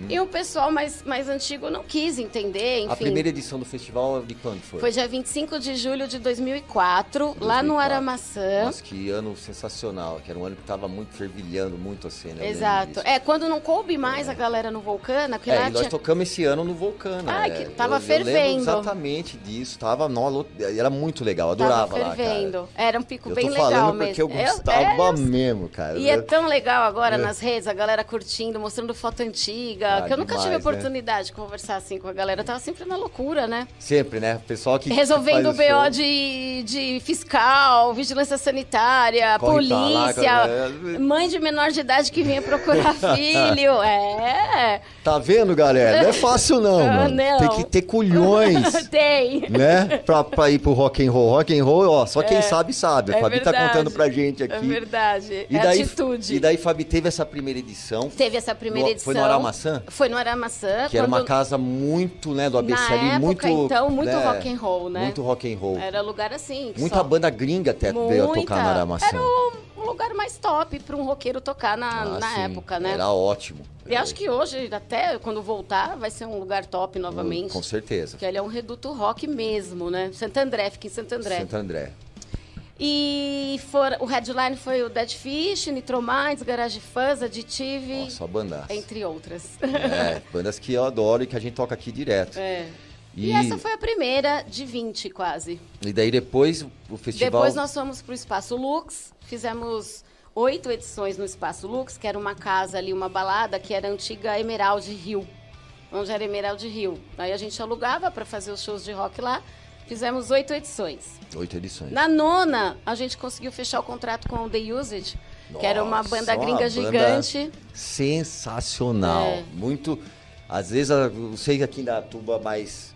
Uhum. E o pessoal mais, mais antigo não quis entender, enfim. A primeira edição do festival de quando foi? Foi dia 25 de julho de 2004, 2004. lá no Aramaçã. Nossa, que ano sensacional, que era um ano que estava muito fervilhando muito a cena. Exato. É, quando não coube mais é. a galera no Vulcana... Que é, e nós tinha... tocamos esse ano no Vulcana. Ah, é. que tava eu, fervendo. Eu exatamente disso, tava, no, era muito legal, adorava tava fervendo. lá, Era um pico eu bem legal mesmo. porque eu gostava eu, é, mesmo, cara. E é tão legal agora é. nas redes, a galera curtindo, mostrando foto antiga, ah, que eu nunca demais. tive tive oportunidade né? de conversar assim com a galera. Eu tava sempre na loucura, né? Sempre, né? Pessoal que. Resolvendo o BO de, de fiscal, vigilância sanitária, Corre polícia, lá, mãe de menor de idade que vinha procurar filho. É. Tá vendo, galera? Não é fácil, não, ah, mano. Não. Tem que ter culhões. Tem. Né? Pra, pra ir pro rock and roll. Rock and roll, ó, só quem é. sabe, sabe. A é Fabi tá verdade. tá contando pra gente aqui. É verdade. E é daí, atitude. E daí, Fabi, teve essa primeira edição. Teve essa primeira no, edição. Foi no Aramaçã? Foi no Aramaçã maçã. Que era uma casa muito, né, do ABC Na ali, época, muito. então, muito né, rock and roll, né? Muito rock and roll. Era lugar assim. Muita só... banda gringa até Muita. veio a tocar na Aramaçã. Era o lugar mais top para um roqueiro tocar na, ah, na época, né? Era ótimo. E acho que hoje, até quando voltar, vai ser um lugar top novamente. Com certeza. Porque ele é um reduto rock mesmo, né? Santo André, fica em Santo André. Santo André. E for, o headline foi o Dead Fish, Nitrominds, Garage Fuzz, Additive. Nossa, só bandas. Entre outras. É, bandas que eu adoro e que a gente toca aqui direto. É. E... e, essa foi a primeira de 20, quase. E daí depois o festival. Depois nós fomos pro Espaço Lux, fizemos oito edições no Espaço Lux, que era uma casa ali, uma balada, que era a antiga Emerald Rio, onde era Emerald Rio. Aí a gente alugava para fazer os shows de rock lá. Fizemos oito edições. Oito edições. Na nona, a gente conseguiu fechar o contrato com o The Usage, Nossa, que era uma banda gringa uma gigante. Banda sensacional. É. Muito. Às vezes eu sei que aqui na tuba mais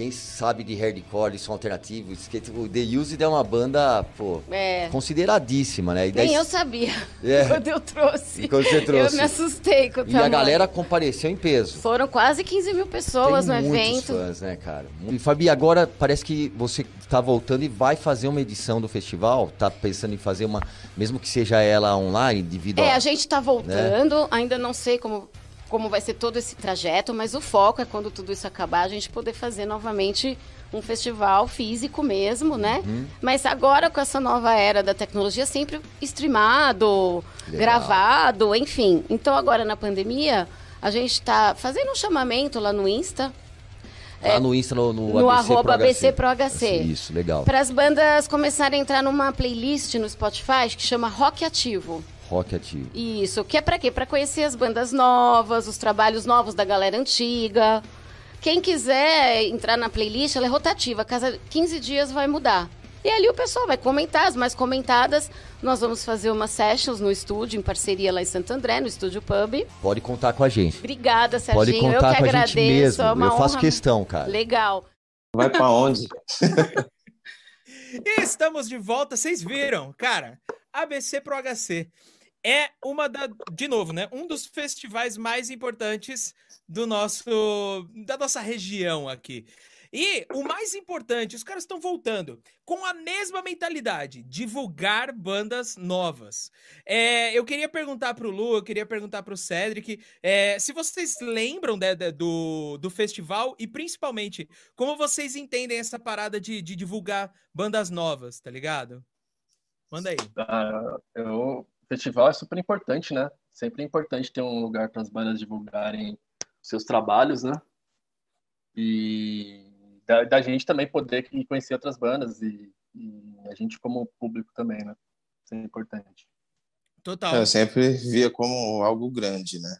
quem sabe de hardcore, som alternativo, skate, o The Used é uma banda, pô, é. consideradíssima, né? E daí... Nem eu sabia é. quando eu trouxe. E quando você trouxe. Eu me assustei com o E a galera compareceu em peso. Foram quase 15 mil pessoas Tem no evento. fãs, né, cara? E Fabi, agora parece que você está voltando e vai fazer uma edição do festival, tá pensando em fazer uma, mesmo que seja ela online, devido É, a, a gente está voltando, né? ainda não sei como como vai ser todo esse trajeto, mas o foco é quando tudo isso acabar, a gente poder fazer novamente um festival físico mesmo, né? Uhum. Mas agora com essa nova era da tecnologia, sempre streamado, Legal. gravado, enfim. Então agora na pandemia, a gente está fazendo um chamamento lá no Insta. Lá é, no Insta, no, no, no ABC arroba Pro ABC Pro HC. Isso, legal. Para as bandas começarem a entrar numa playlist no Spotify que chama Rock Ativo. Rock ativo. Isso, que é para quê? Para conhecer as bandas novas, os trabalhos novos da galera antiga. Quem quiser entrar na playlist, ela é rotativa, cada 15 dias vai mudar. E ali o pessoal vai comentar, as mais comentadas. Nós vamos fazer umas sessions no estúdio, em parceria lá em Santo André, no Estúdio Pub. Pode contar com a gente. Obrigada, Serginho. Pode contar Eu que com agradeço. a gente mesmo. É Eu faço questão, cara. Legal. Vai para onde? e estamos de volta, vocês viram, cara. ABC Pro HC é uma da, de novo, né? Um dos festivais mais importantes do nosso da nossa região aqui. E o mais importante, os caras estão voltando com a mesma mentalidade, divulgar bandas novas. É, eu queria perguntar para o Lu, eu queria perguntar para o Cedric, é, se vocês lembram de, do, do festival e principalmente como vocês entendem essa parada de, de divulgar bandas novas, tá ligado? Manda aí. Uh, eu festival é super importante, né? Sempre é importante ter um lugar para as bandas divulgarem seus trabalhos, né? E da, da gente também poder conhecer outras bandas e, e, a gente como público também, né? Isso é importante. Total. Eu sempre via como algo grande, né?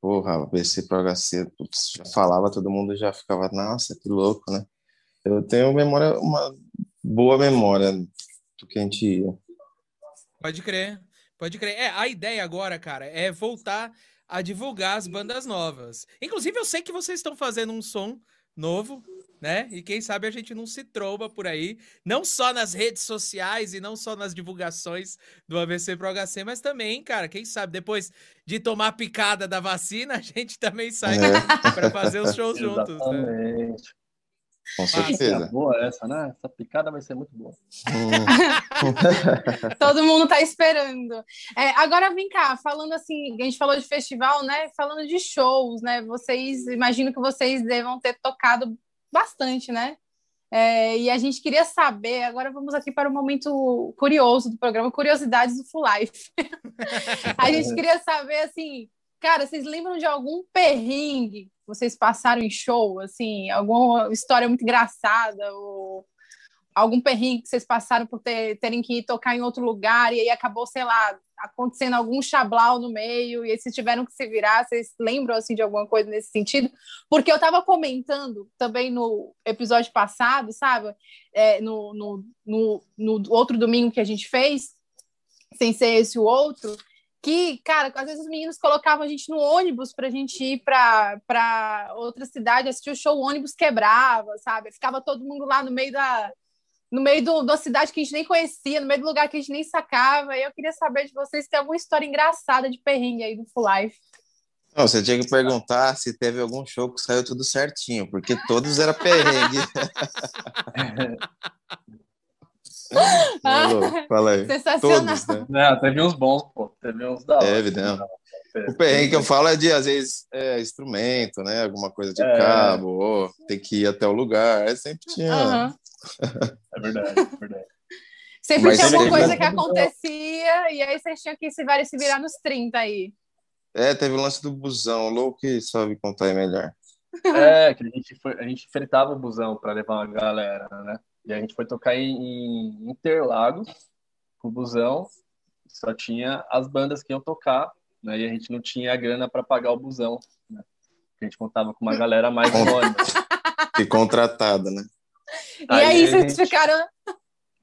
Porra, BC pro HC, putz, já falava, todo mundo já ficava, nossa, que louco, né? Eu tenho memória, uma boa memória do que a gente ia. Pode crer. Pode crer. É, a ideia agora, cara, é voltar a divulgar as bandas novas. Inclusive, eu sei que vocês estão fazendo um som novo, né? E quem sabe a gente não se tromba por aí, não só nas redes sociais e não só nas divulgações do AVC Pro HC, mas também, cara, quem sabe depois de tomar a picada da vacina, a gente também sai é. para fazer os shows juntos. Né? Exatamente. Né? Com certeza. Ah, boa essa, né? Essa picada vai ser muito boa. Todo mundo está esperando. É, agora vem cá, falando assim, a gente falou de festival, né? Falando de shows, né? Vocês, imagino que vocês devam ter tocado bastante, né? É, e a gente queria saber, agora vamos aqui para o um momento curioso do programa, Curiosidades do Full Life. a gente queria saber, assim, cara, vocês lembram de algum perrengue vocês passaram em show, assim, alguma história muito engraçada ou algum perrengue que vocês passaram por ter, terem que ir tocar em outro lugar e aí acabou, sei lá, acontecendo algum chablau no meio e aí vocês tiveram que se virar, vocês lembram assim de alguma coisa nesse sentido? Porque eu estava comentando também no episódio passado, sabe? É, no, no, no, no outro domingo que a gente fez, sem ser esse o outro, que, cara, às vezes os meninos colocavam a gente no ônibus para a gente ir para outra cidade, assistir o show, o ônibus quebrava, sabe? Ficava todo mundo lá no meio da no meio do, da cidade que a gente nem conhecia, no meio do lugar que a gente nem sacava. E eu queria saber de vocês se tem alguma história engraçada de perrengue aí do Full Life. Não, você tinha que perguntar se teve algum show que saiu tudo certinho, porque todos era perrengue. Fala aí. Sensacional. Todos, né? Não, teve uns bons, pô. Teve uns da hora. Teve, né? O perrengue que eu falo é de, às vezes, é, instrumento, né? Alguma coisa de é. cabo, ou tem que ir até o lugar. É, sempre tinha. Uhum. é verdade, é verdade. Sempre Mas tinha alguma coisa que acontecia e aí vocês tinham que se, se virar nos 30 aí. É, teve o lance do busão, louco que sabe contar aí melhor. É, que a gente, foi, a gente fretava o busão para levar uma galera, né? E a gente foi tocar em, Interlagos com o busão. só tinha as bandas que iam tocar, né? E a gente não tinha a grana para pagar o busão, né? A gente contava com uma galera mais anônima. E contratada, né? E aí, aí vocês gente, ficaram.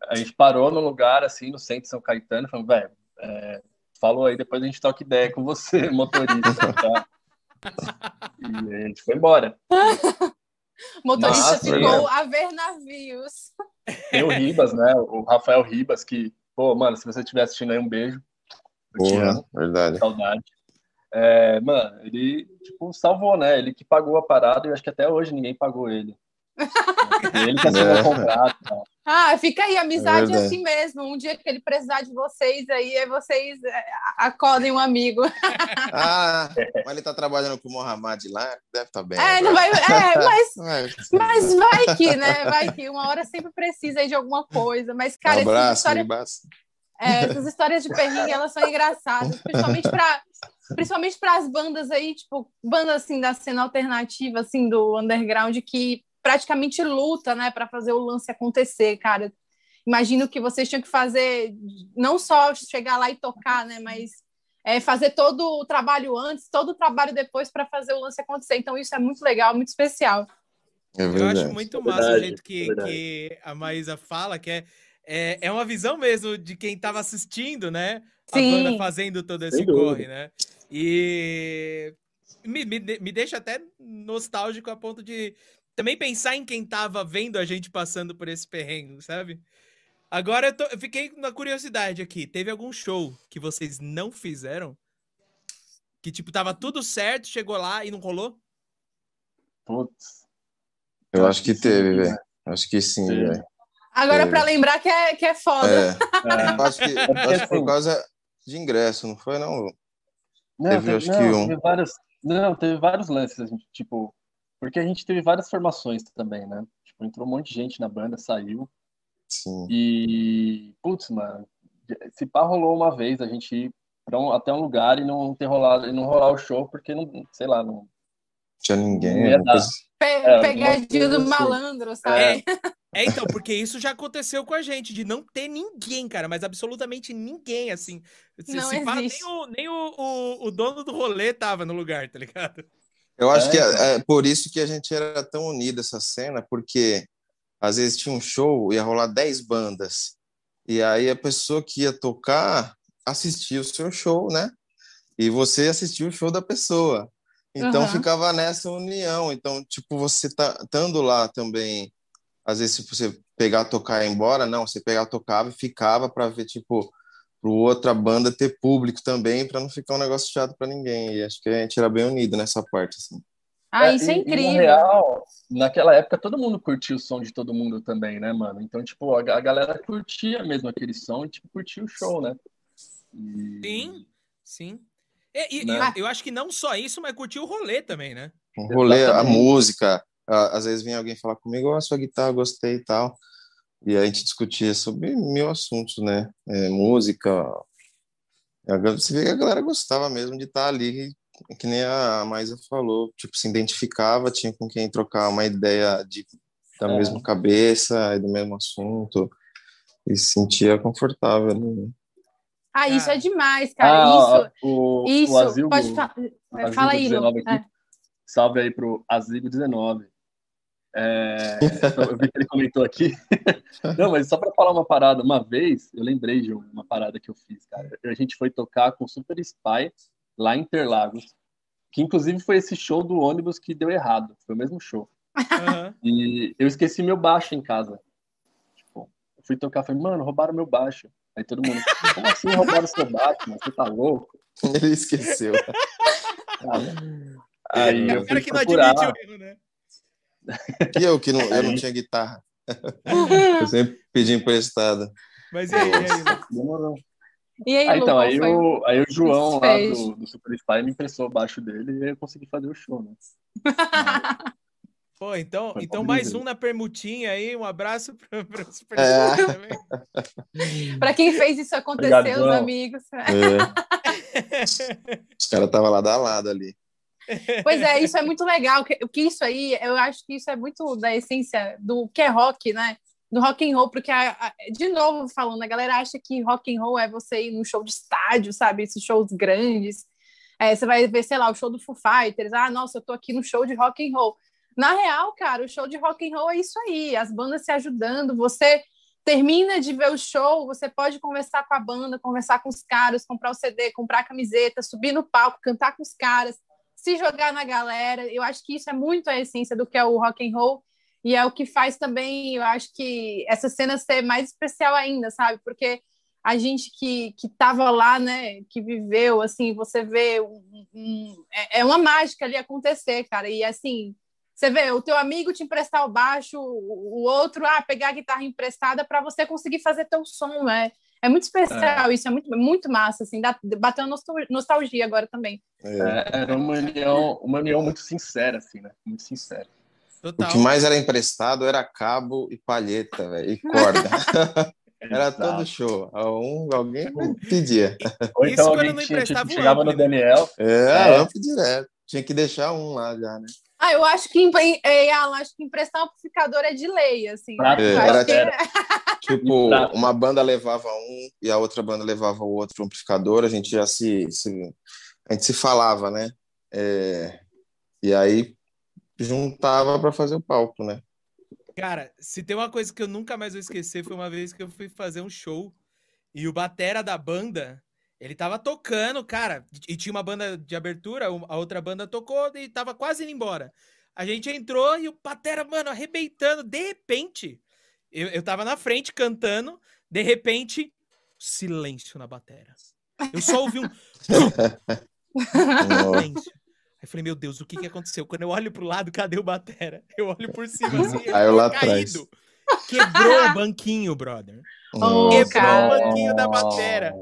A gente parou no lugar, assim, no centro de São Caetano, falando, velho, é, falou aí, depois a gente toca ideia com você, motorista, tá? E a gente foi embora. O motorista Nossa, ficou a ver navios. Tem o Ribas, né? O Rafael Ribas, que, pô, mano, se você estiver assistindo aí, um beijo. Porra, verdade. Saudade. É, mano, ele, tipo, salvou, né? Ele que pagou a parada e acho que até hoje ninguém pagou ele. Ele que assinou é. contrato. Ah, fica aí, amizade é assim mesmo. Um dia que ele precisar de vocês aí, aí vocês é, acodem um amigo. Ah, mas ele tá trabalhando com o Mohamed lá, deve estar tá bem. É, não vai, é mas, mas vai que, né? Vai que uma hora sempre precisa aí de alguma coisa. Mas, cara, um abraço, essas, é, essas histórias de perrengue, elas são engraçadas, principalmente para principalmente para as bandas aí, tipo, bandas assim da cena alternativa, assim, do underground, que praticamente luta, né, para fazer o lance acontecer, cara. Imagino que vocês tinham que fazer, não só chegar lá e tocar, né, mas é, fazer todo o trabalho antes, todo o trabalho depois para fazer o lance acontecer. Então, isso é muito legal, muito especial. É eu acho muito massa verdade, o jeito que, que a Maísa fala, que é, é, é uma visão mesmo de quem estava assistindo, né? A Sim. banda fazendo todo esse corre, né? E me, me, me deixa até nostálgico a ponto de também pensar em quem tava vendo a gente passando por esse perrengue, sabe? Agora eu, tô, eu fiquei na curiosidade aqui. Teve algum show que vocês não fizeram? Que, tipo, tava tudo certo, chegou lá e não rolou? Putz. Eu acho que teve, velho. Acho que sim, velho. Agora, para lembrar que é, que é foda. É. é. Acho, que, acho que por causa de ingresso, não foi, não? Não, teve, teve acho não, que um. Teve vários, não, teve vários lances, assim, tipo, porque a gente teve várias formações também, né? Tipo, entrou um monte de gente na banda, saiu. Sim. E, putz, mano, se pá rolou uma vez a gente ir pra um, até um lugar e não ter rolado, e não rolar o show, porque não, sei lá, não. Tinha ninguém. Não coisa... Pe é, pegadinha do assim. malandro, sabe? É. é, então, porque isso já aconteceu com a gente, de não ter ninguém, cara, mas absolutamente ninguém, assim. Se, não se fala, nem, o, nem o, o, o dono do rolê tava no lugar, tá ligado? Eu acho é, que é, então. é, por isso que a gente era tão unido essa cena, porque às vezes tinha um show, ia rolar 10 bandas, e aí a pessoa que ia tocar assistia o seu show, né? E você assistia o show da pessoa. Então uhum. ficava nessa união. Então, tipo, você tá estando lá também, às vezes, se você pegar, tocar e ir embora, não, você pegar, tocava e ficava para ver, tipo, para outra banda ter público também, para não ficar um negócio chato para ninguém. E acho que a gente era bem unido nessa parte, assim. Ah, é, isso é, incrível. E, real, naquela época todo mundo curtia o som de todo mundo também, né, mano? Então, tipo, a, a galera curtia mesmo aquele som e, tipo, curtia o show, né? E... Sim, sim. E, e né? eu acho que não só isso, mas curtiu o rolê também, né? O rolê, Exatamente. a música. Às vezes vem alguém falar comigo, ó, oh, sua guitarra, gostei e tal. E a gente discutia sobre mil assuntos, né? É, música. Você vê que a galera gostava mesmo de estar ali, que nem a Maisa falou, tipo, se identificava, tinha com quem trocar uma ideia de, da é. mesma cabeça, do mesmo assunto, e se sentia confortável. Né? Ah, isso é demais, cara. Ah, isso, o, isso, o pode falar. Fala aí, Lu. É. Salve aí pro Asigo 19. É, eu vi que ele comentou aqui. Não, mas só para falar uma parada, uma vez eu lembrei de uma parada que eu fiz, cara. A gente foi tocar com Super Spy lá em Interlagos, que inclusive foi esse show do ônibus que deu errado. Foi o mesmo show. Uhum. E eu esqueci meu baixo em casa. Tipo, eu fui tocar, falei, mano, roubaram meu baixo. Aí todo mundo, como assim roubaram seu baixo? Mano? Você tá louco? Ele esqueceu. Aí é o cara que não admite o erro, né? E eu que não, eu não tinha guitarra. Eu sempre pedi emprestado. Mas e aí, e aí Demorou. E aí, ah, então, aí, o, aí o João lá do, do Super Spy me emprestou abaixo dele e eu consegui fazer o show, né? Pô, então, então mais um na permutinha aí, um abraço para o Super é. Spy também. para quem fez isso acontecer, Obrigado, os amigos. É. Os caras estavam lá da lado ali. Pois é, isso é muito legal. Que, que isso aí, eu acho que isso é muito da essência do que é rock, né? do rock and roll, porque a, a, de novo falando, a galera acha que rock and roll é você ir num show de estádio, sabe, esses shows grandes. É, você vai ver, sei lá, o show do Foo Fighters. Ah, nossa, eu tô aqui no show de rock and roll. Na real, cara, o show de rock and roll é isso aí, as bandas se ajudando, você termina de ver o show, você pode conversar com a banda, conversar com os caras, comprar o CD, comprar a camiseta, subir no palco, cantar com os caras, se jogar na galera. Eu acho que isso é muito a essência do que é o rock and roll e é o que faz também, eu acho que essa cena ser mais especial ainda, sabe? Porque a gente que que estava lá, né, que viveu, assim, você vê um, um, é, é uma mágica ali acontecer, cara. E assim, você vê o teu amigo te emprestar o baixo, o outro ah, pegar a guitarra emprestada para você conseguir fazer teu som, né? É muito especial é. isso, é muito, muito massa, assim, dá, bateu nostalgia agora também. É. é, era uma união, uma união muito sincera, assim, né? Muito sincera. Total. O que mais era emprestado era cabo e palheta, véio, e corda. era todo show. Um, alguém pedia. Ou então Isso alguém tinha, tipo, chegava no Daniel. É, é. direto. Tinha que deixar um lá já, né? Ah, eu acho que, é, Alan, acho que emprestar amplificador é de lei, assim. Né? É, era, que... É. tipo, uma banda levava um e a outra banda levava o outro amplificador, a gente já se, se a gente se falava, né? É, e aí juntava para fazer o palco, né? Cara, se tem uma coisa que eu nunca mais vou esquecer foi uma vez que eu fui fazer um show e o batera da banda ele tava tocando, cara, e tinha uma banda de abertura, a outra banda tocou e tava quase indo embora. A gente entrou e o Patera, mano, arrebentando. De repente, eu, eu tava na frente cantando, de repente, silêncio na batera. Eu só ouvi um. silêncio. Aí falei, meu Deus, o que, que aconteceu? Quando eu olho pro lado, cadê o Batera? Eu olho por cima assim, Aí eu lá atrás. Quebrou o banquinho, brother. Oh, Quebrou cara. o banquinho da Batera.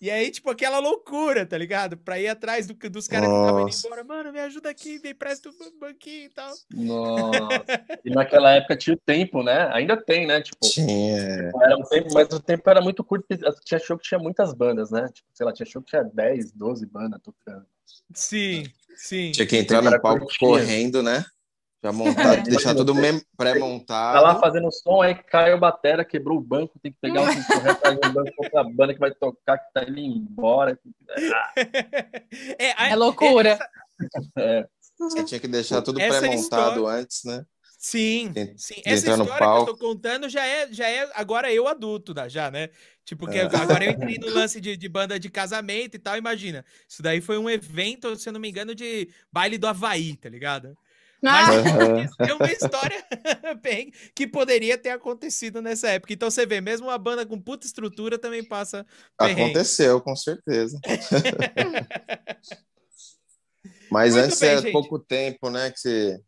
E aí, tipo, aquela loucura, tá ligado? Pra ir atrás do, dos caras que estavam indo embora. Mano, me ajuda aqui, me empresta o banquinho e tal. Nossa. e naquela época tinha o tempo, né? Ainda tem, né? Tipo, tinha. Era um tempo, mas o tempo era muito curto. Tinha show que tinha muitas bandas, né? Tipo, sei lá, tinha show que tinha 10, 12 bandas tocando. Sim, sim. Tinha que entrar no palco correndo, né? Já montado, deixar tudo pré-montado. Tá lá fazendo som, aí caiu a batera, quebrou o banco, tem que pegar um correr atrás do banco, outra banda que vai tocar, que tá indo embora. É, a, é loucura. É. Você tinha que deixar tudo pré-montado antes, né? Sim, sim. Essa história que eu tô contando já é, já é agora eu adulto, né, já, né? Tipo, que é. agora eu entrei no lance de, de, banda de casamento e tal, imagina. Isso daí foi um evento, se eu não me engano, de baile do Havaí, tá ligado? Mas ah. é uma história bem que poderia ter acontecido nessa época. Então você vê, mesmo uma banda com puta estrutura também passa. Perrengue. Aconteceu, com certeza. Mas Muito antes bem, era gente. pouco tempo, né? Que você,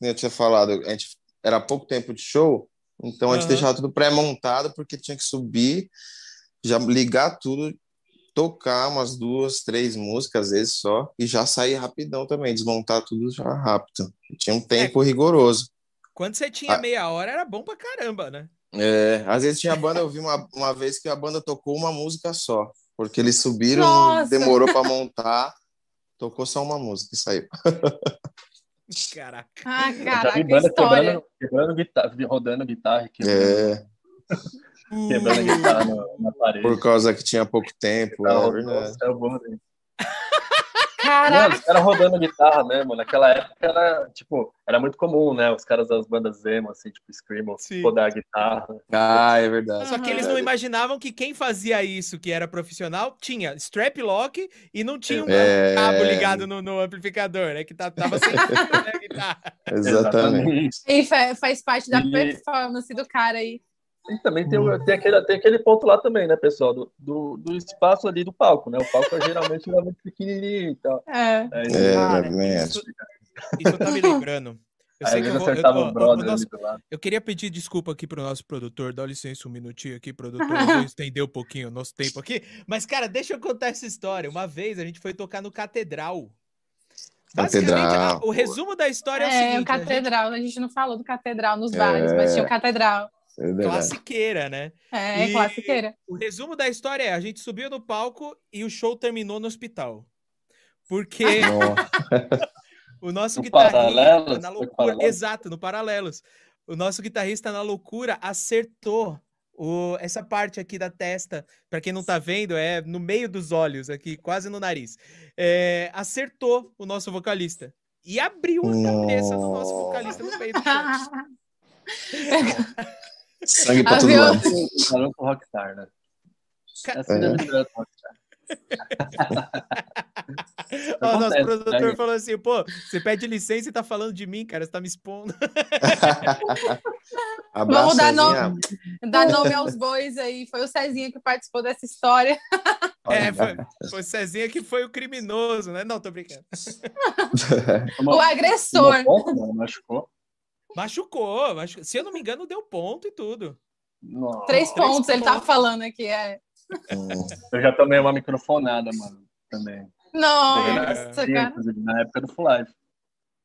eu tinha falado, a gente era pouco tempo de show, então a gente uhum. deixava tudo pré-montado porque tinha que subir, já ligar tudo tocar umas duas, três músicas, às vezes só, e já sair rapidão também, desmontar tudo já rápido. Tinha um tempo é. rigoroso. Quando você tinha ah. meia hora, era bom pra caramba, né? É, às vezes tinha banda, eu vi uma, uma vez que a banda tocou uma música só, porque eles subiram, Nossa. demorou para montar, tocou só uma música e saiu. Caraca. Ah, caraca, já vi banda quebrando, quebrando guitarra, rodando guitarra. Quebrando. É. Quebrando a guitarra na, na, parede. Por causa que tinha pouco tempo. Tá, é verdade. Caraca. os caras rodando guitarra mesmo. Naquela época era, tipo, era muito comum, né? Os caras das bandas emo, assim, tipo, Screamo, rodar a guitarra. Ah, é verdade. Só que eles não imaginavam que quem fazia isso, que era profissional, tinha strap lock e não tinha um é... cabo ligado no, no, amplificador, né? Que tá, tava sem a guitarra. Exatamente. E faz parte da e... performance do cara aí. E também tem, tem, aquele, tem aquele ponto lá também, né, pessoal? Do, do, do espaço ali do palco, né? O palco é geralmente é muito pequenininho e tal. É, é, cara, é isso, isso tá me lembrando. Eu, sei que eu, vou, eu, eu, nosso, eu, queria pedir desculpa aqui pro nosso produtor, dá licença um minutinho aqui, produtor, vou estender um pouquinho o nosso tempo aqui. Mas, cara, deixa eu contar essa história. Uma vez a gente foi tocar no Catedral. Catedral. A, o resumo da história é, é o seguinte. É, o Catedral, a gente... a gente... não falou do Catedral nos bares, mas tinha o Catedral. É classiqueira, né? É, e classiqueira. O resumo da história é: a gente subiu no palco e o show terminou no hospital. Porque o nosso no guitarrista. Na loucura, exato, no Paralelos. o nosso guitarrista na loucura acertou o, essa parte aqui da testa, para quem não tá vendo, é no meio dos olhos, aqui, quase no nariz. É, acertou o nosso vocalista. E abriu a cabeça do nosso vocalista no meio do Sangue pra todo lado. Com Rockstar, né? Essa é. é. Ó, nosso produtor né? falou assim: pô, você pede licença e tá falando de mim, cara, você tá me expondo. Vamos dar nome, dar nome aos bois aí. Foi o Cezinha que participou dessa história. É, foi, foi o Cezinha que foi o criminoso, né? Não, tô brincando. o agressor. Machucou. Machucou, machucou. Se eu não me engano, deu ponto e tudo. Nossa. Três, Três pontos, ele tá falando aqui, é. Eu já tomei uma microfonada, mano, também. Nossa, cara. Na época do Full Life.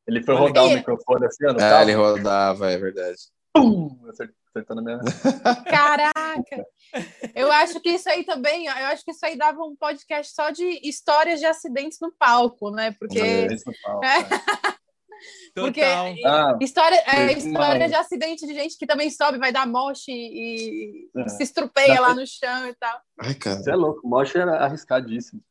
Ele foi rodar e... o microfone assim, ó, É, ele rodava, é verdade. Pum! Acertou na minha... Caraca! Eu acho que isso aí também, eu acho que isso aí dava um podcast só de histórias de acidentes no palco, né? Porque... no palco, é. É. Porque ah, história, é, história de acidente de gente que também sobe, vai dar moche e, é. se estrupeia dá lá no chão e tal. Ai, cara. Você é louco, moche era arriscadíssimo.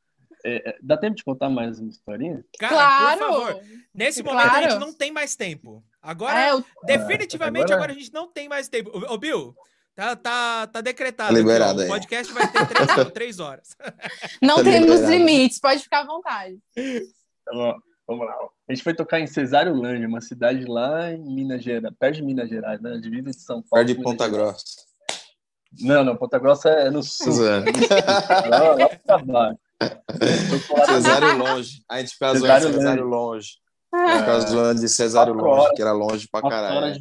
É, é, dá tempo de contar mais uma historinha? Cara, claro. por favor. Nesse claro. momento a gente não tem mais tempo. Agora, é, eu... definitivamente, agora... agora... a gente não tem mais tempo. Ô, Bill, Tá, tá, tá decretado. Tá liberado aqui, o podcast vai ter três, três horas. Não tá temos liberado. limites, pode ficar à vontade. Tá bom. Vamos lá. A gente foi tocar em Cesário Lândia, uma cidade lá em Minas Gerais, perto de Minas Gerais, né? Divisa de São Paulo. Perto de Ponta Grossa. Não, não, Ponta Grossa é no sul. lá, lá pra baixo. Cesário longe. A gente ficava zoando Cesário longe. A gente ficava zoando de Cesário longe, que era longe pra caralho.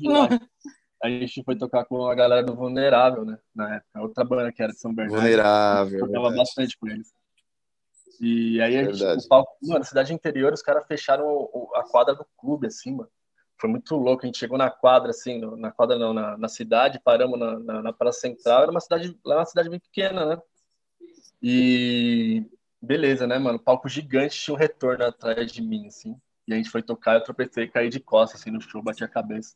A gente foi tocar com a galera do Vulnerável, né? Na época. Outra banda que era de São Bernardo. Vulnerável. Tocava bastante com eles. E aí a gente, o palco, mano, cidade interior, os caras fecharam a quadra do clube, assim, mano. Foi muito louco. A gente chegou na quadra, assim, na quadra não, na, na cidade, paramos na, na, na, Praça Central. Era uma cidade, lá uma cidade bem pequena, né? E beleza, né, mano? Palco gigante, tinha um retorno atrás de mim, assim. E a gente foi tocar, eu tropecei e caí de costas, assim, no show, bati a cabeça.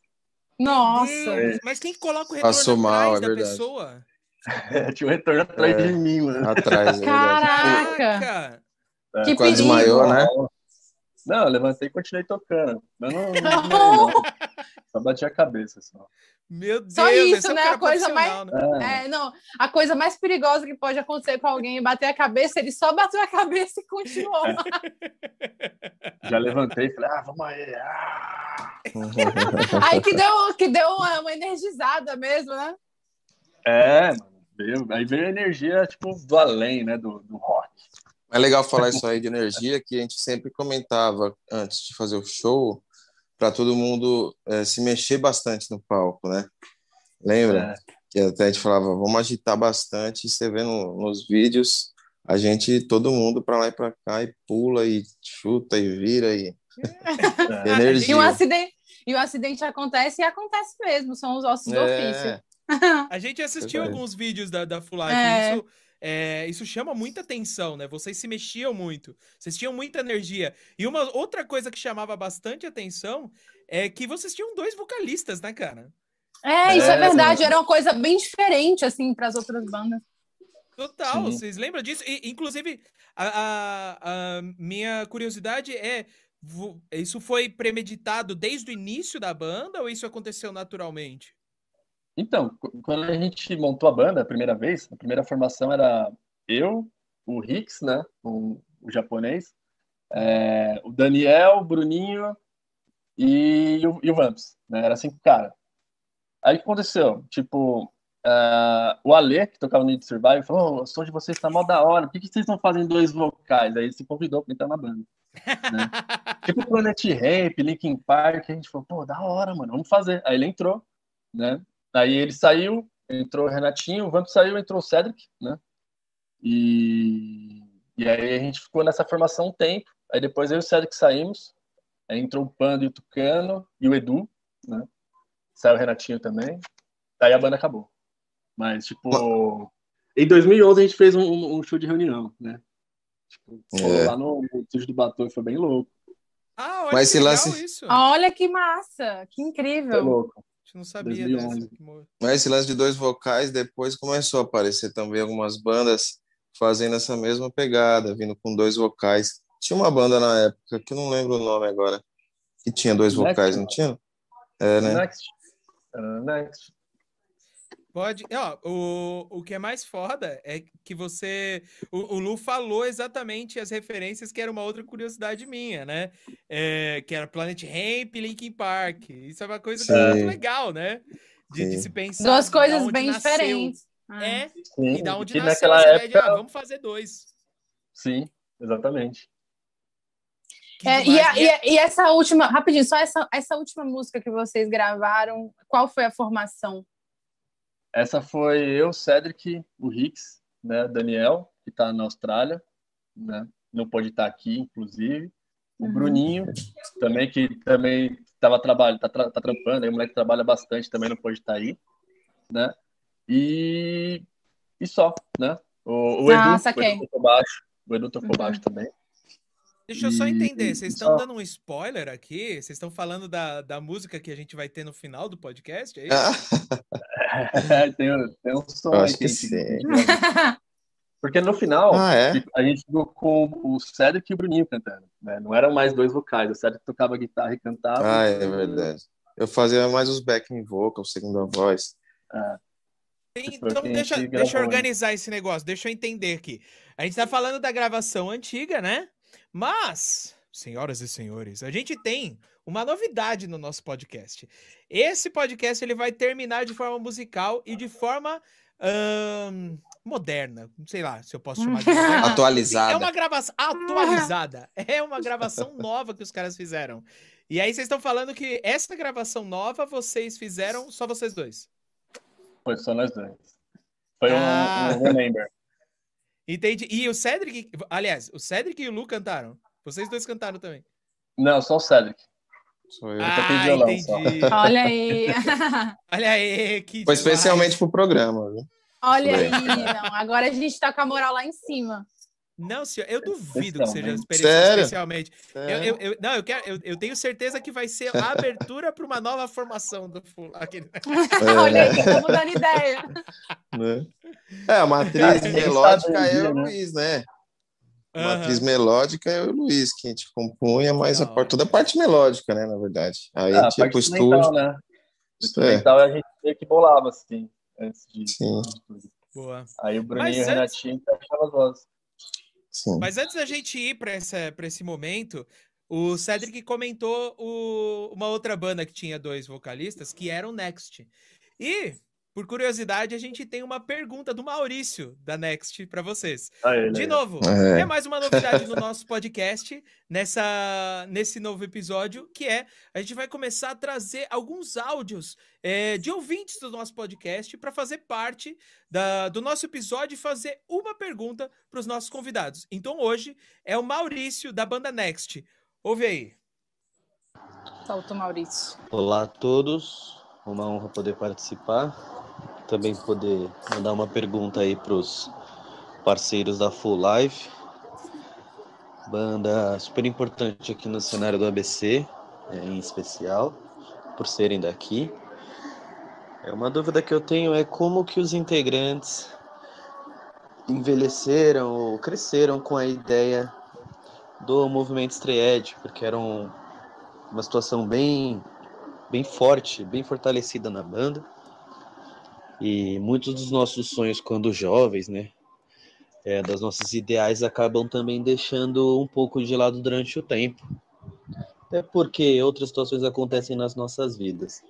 Nossa! Deus, mas quem coloca o retorno Passou mal, é da verdade. pessoa? tinha um retorno atrás é, de mim, mano. Atrás, é Caraca! É, que quase desmaiou, né? Não, eu levantei e continuei tocando. Mas não, não, não, Só bati a cabeça só. Meu Deus, só isso, é né? A coisa mais, né? É, não, a coisa mais perigosa que pode acontecer com alguém é bater a cabeça, ele só bateu a cabeça e continuou. Já levantei e falei, ah, vamos aí. Ah. aí que deu, que deu uma, uma energizada mesmo, né? É, mano. Veio, aí veio a energia, tipo, do além, né? Do, do rock. É legal falar isso aí de energia, que a gente sempre comentava antes de fazer o show, para todo mundo é, se mexer bastante no palco, né? Lembra? É. Que até a gente falava, vamos agitar bastante, e você vê no, nos vídeos, a gente, todo mundo para lá e para cá, e pula, e chuta, e vira, e... É. energia. E um, acidente, e o acidente acontece, e acontece mesmo, são os ossos do é. ofício. A gente assistiu alguns vídeos da, da Full Life, é. isso, é, isso chama muita atenção, né? Vocês se mexiam muito, vocês tinham muita energia. E uma outra coisa que chamava bastante atenção é que vocês tinham dois vocalistas, né, cara? É, isso é, é verdade, era uma coisa bem diferente, assim, para as outras bandas. Total, Sim. vocês lembram disso? E, inclusive, a, a, a minha curiosidade é isso foi premeditado desde o início da banda ou isso aconteceu naturalmente? Então, quando a gente montou a banda a primeira vez, a primeira formação era eu, o Rix, né, o, o japonês, é, o Daniel, o Bruninho e o, e o Vamps, né, era cinco caras. Aí o que aconteceu? Tipo, uh, o Ale, que tocava no Need Survive, falou: oh, o som de vocês tá mal da hora, por que, que vocês não fazem dois vocais? Aí ele se convidou pra entrar na banda. Né? tipo Planet Ramp, Linkin Park, a gente falou, pô, da hora, mano, vamos fazer. Aí ele entrou, né? Aí ele saiu, entrou o Renatinho, o Vamp saiu, entrou o Cedric, né? E, e aí a gente ficou nessa formação um tempo. Aí depois eu e o Cedric saímos. Aí entrou o Pando e o Tucano e o Edu, né? Saiu o Renatinho também. Aí a banda acabou. Mas, tipo, em 2011 a gente fez um, um show de reunião, né? Tipo, é. lá no, no estúdio do Batom, foi bem louco. Ah, olha Mas que lance... isso. Olha que massa, que incrível. Foi louco. Não sabia 2011. dessa. Mas esse lance de dois vocais, depois começou a aparecer também algumas bandas fazendo essa mesma pegada, vindo com dois vocais. Tinha uma banda na época, que eu não lembro o nome agora, que tinha dois Next. vocais, não tinha? É, né? Next. Uh, next. Pode. Ó, o, o que é mais foda é que você. O, o, Lu falou exatamente as referências, que era uma outra curiosidade minha, né? É, que era Planet Ramp e Linkin Park. Isso é uma coisa Sim. muito legal, né? De, de, se pensar. Duas coisas bem nasceu. diferentes. É, Sim, e da onde nasceu naquela essa época... de, ah, vamos fazer dois. Sim, exatamente. É, e, a, e, e, essa última, rapidinho, só essa, essa última música que vocês gravaram, qual foi a formação? Essa foi eu, Cedric, o Hicks, né, Daniel, que está na Austrália, né, não pode estar tá aqui, inclusive. O uhum. Bruninho, também, que também estava trabalhando, tá, tá trampando, aí o moleque trabalha bastante, também não pode estar tá aí, né? E, e só, né? O, o ah, Edu, o Edu tocou baixo, o Edu tocou uhum. baixo também. Deixa eu só entender, vocês estão dando um spoiler aqui? Vocês estão falando da, da música que a gente vai ter no final do podcast? É isso? é, tem, tem um som aí que, que sim. Porque no final, ah, é? a gente ficou com o Cedric e o Bruninho cantando. Né? Não eram mais dois vocais. O Cedric tocava guitarra e cantava. Ah, é verdade. Eu fazia mais os backing vocals, segunda voz. Ah. Então, deixa, deixa eu organizar esse negócio, deixa eu entender aqui. A gente tá falando da gravação antiga, né? Mas, senhoras e senhores, a gente tem uma novidade no nosso podcast. Esse podcast ele vai terminar de forma musical e de forma hum, moderna. Não sei lá se eu posso chamar de moderna. atualizada. É uma gravação atualizada. É uma gravação nova que os caras fizeram. E aí vocês estão falando que essa gravação nova vocês fizeram só vocês dois? Foi só nós dois. Foi ah. um, um remember. Entendi. E o Cedric, aliás, o Cedric e o Lu cantaram. Vocês dois cantaram também. Não, só o Cedric. Sou eu. Ah, violão, entendi. Só. Olha aí. Olha aí, que Foi demais. especialmente pro programa, viu? Olha aí, não. Agora a gente tá com a moral lá em cima. Não, senhor, eu duvido que seja Sério? especialmente. Sério? Eu, eu, eu, não, eu, quero, eu, eu tenho certeza que vai ser a abertura para uma nova formação do aquele... é. Olha aí, tá mudando ideia. Né? É, a matriz melódica é o né? Luiz, né? A uhum. matriz melódica é o Luiz, que a gente compunha, mas a, toda a parte melódica, né, na verdade. Aí, ah, tipo, o estúdio. Né? O instrumental é. a gente meio que bolava, assim, antes de. Sim. Boa. Aí o Bruninho e o Renatinho fechavam as vozes. Mas antes da gente ir para esse momento, o Cedric comentou o, uma outra banda que tinha dois vocalistas, que era o Next. E, por curiosidade, a gente tem uma pergunta do Maurício, da Next, para vocês. Aí, De novo, é. é. mais uma novidade no nosso podcast, nessa, nesse novo episódio, que é, a gente vai começar a trazer alguns áudios é, de ouvintes do nosso podcast para fazer parte da, do nosso episódio e fazer uma pergunta para os nossos convidados. Então hoje é o Maurício da banda Next. Ouve aí. Solta Maurício. Olá a todos, uma honra poder participar. Também poder mandar uma pergunta aí para os parceiros da Full Life. Banda super importante aqui no cenário do ABC, em especial, por serem daqui. É uma dúvida que eu tenho é como que os integrantes envelheceram ou cresceram com a ideia do movimento Stray porque era um, uma situação bem bem forte, bem fortalecida na banda. E muitos dos nossos sonhos quando jovens, né, é, das nossas ideais acabam também deixando um pouco de lado durante o tempo. Até porque outras situações acontecem nas nossas vidas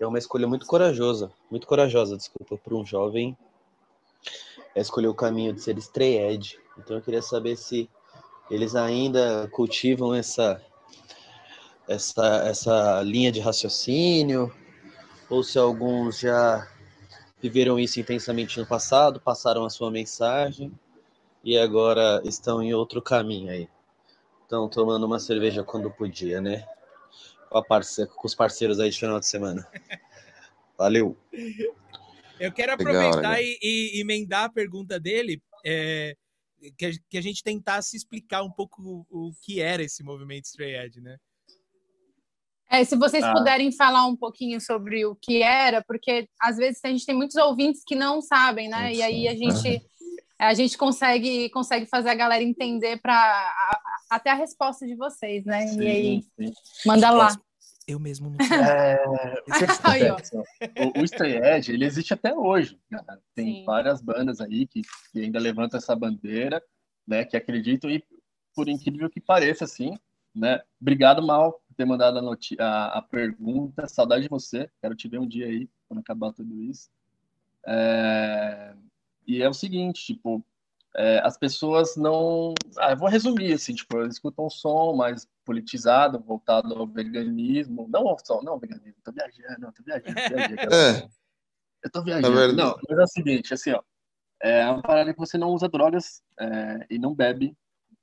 é uma escolha muito corajosa, muito corajosa, desculpa, para um jovem é escolher o caminho de ser edge. Então eu queria saber se eles ainda cultivam essa essa essa linha de raciocínio ou se alguns já viveram isso intensamente no passado, passaram a sua mensagem e agora estão em outro caminho aí. Estão tomando uma cerveja quando podia, né? com, parce... com os parceiros aí de final de semana. Valeu. Eu quero aproveitar Legal, e, e, emendar a pergunta dele, é, que, a, que, a, gente tentasse explicar um pouco o, o, que era esse movimento Stray Edge, né? É, se vocês ah. puderem falar um pouquinho sobre o que era, porque às vezes a gente tem muitos ouvintes que não sabem, né? E aí a gente a gente consegue consegue fazer a galera entender para até a resposta de vocês, né? Sim, e aí sim. manda lá. Eu mesmo não sei. É, o, o Stray Edge, ele existe até hoje. Né? Tem sim. várias bandas aí que, que ainda levantam essa bandeira, né? Que acreditam e por incrível que pareça, assim, né? Obrigado, Mal, por ter mandado a, a, a, pergunta. Saudade de você. Quero te ver um dia aí, quando acabar tudo isso. É... E é o seguinte, tipo, é, as pessoas não... Ah, eu vou resumir, assim, tipo, eles escutam um som mais politizado, voltado ao veganismo. Não ao som, não ao veganismo. Tô viajando, não, tô viajando. Tô viajando é. Eu tô viajando. É não, mas é o seguinte, assim, ó. É uma parada que você não usa drogas é, e não bebe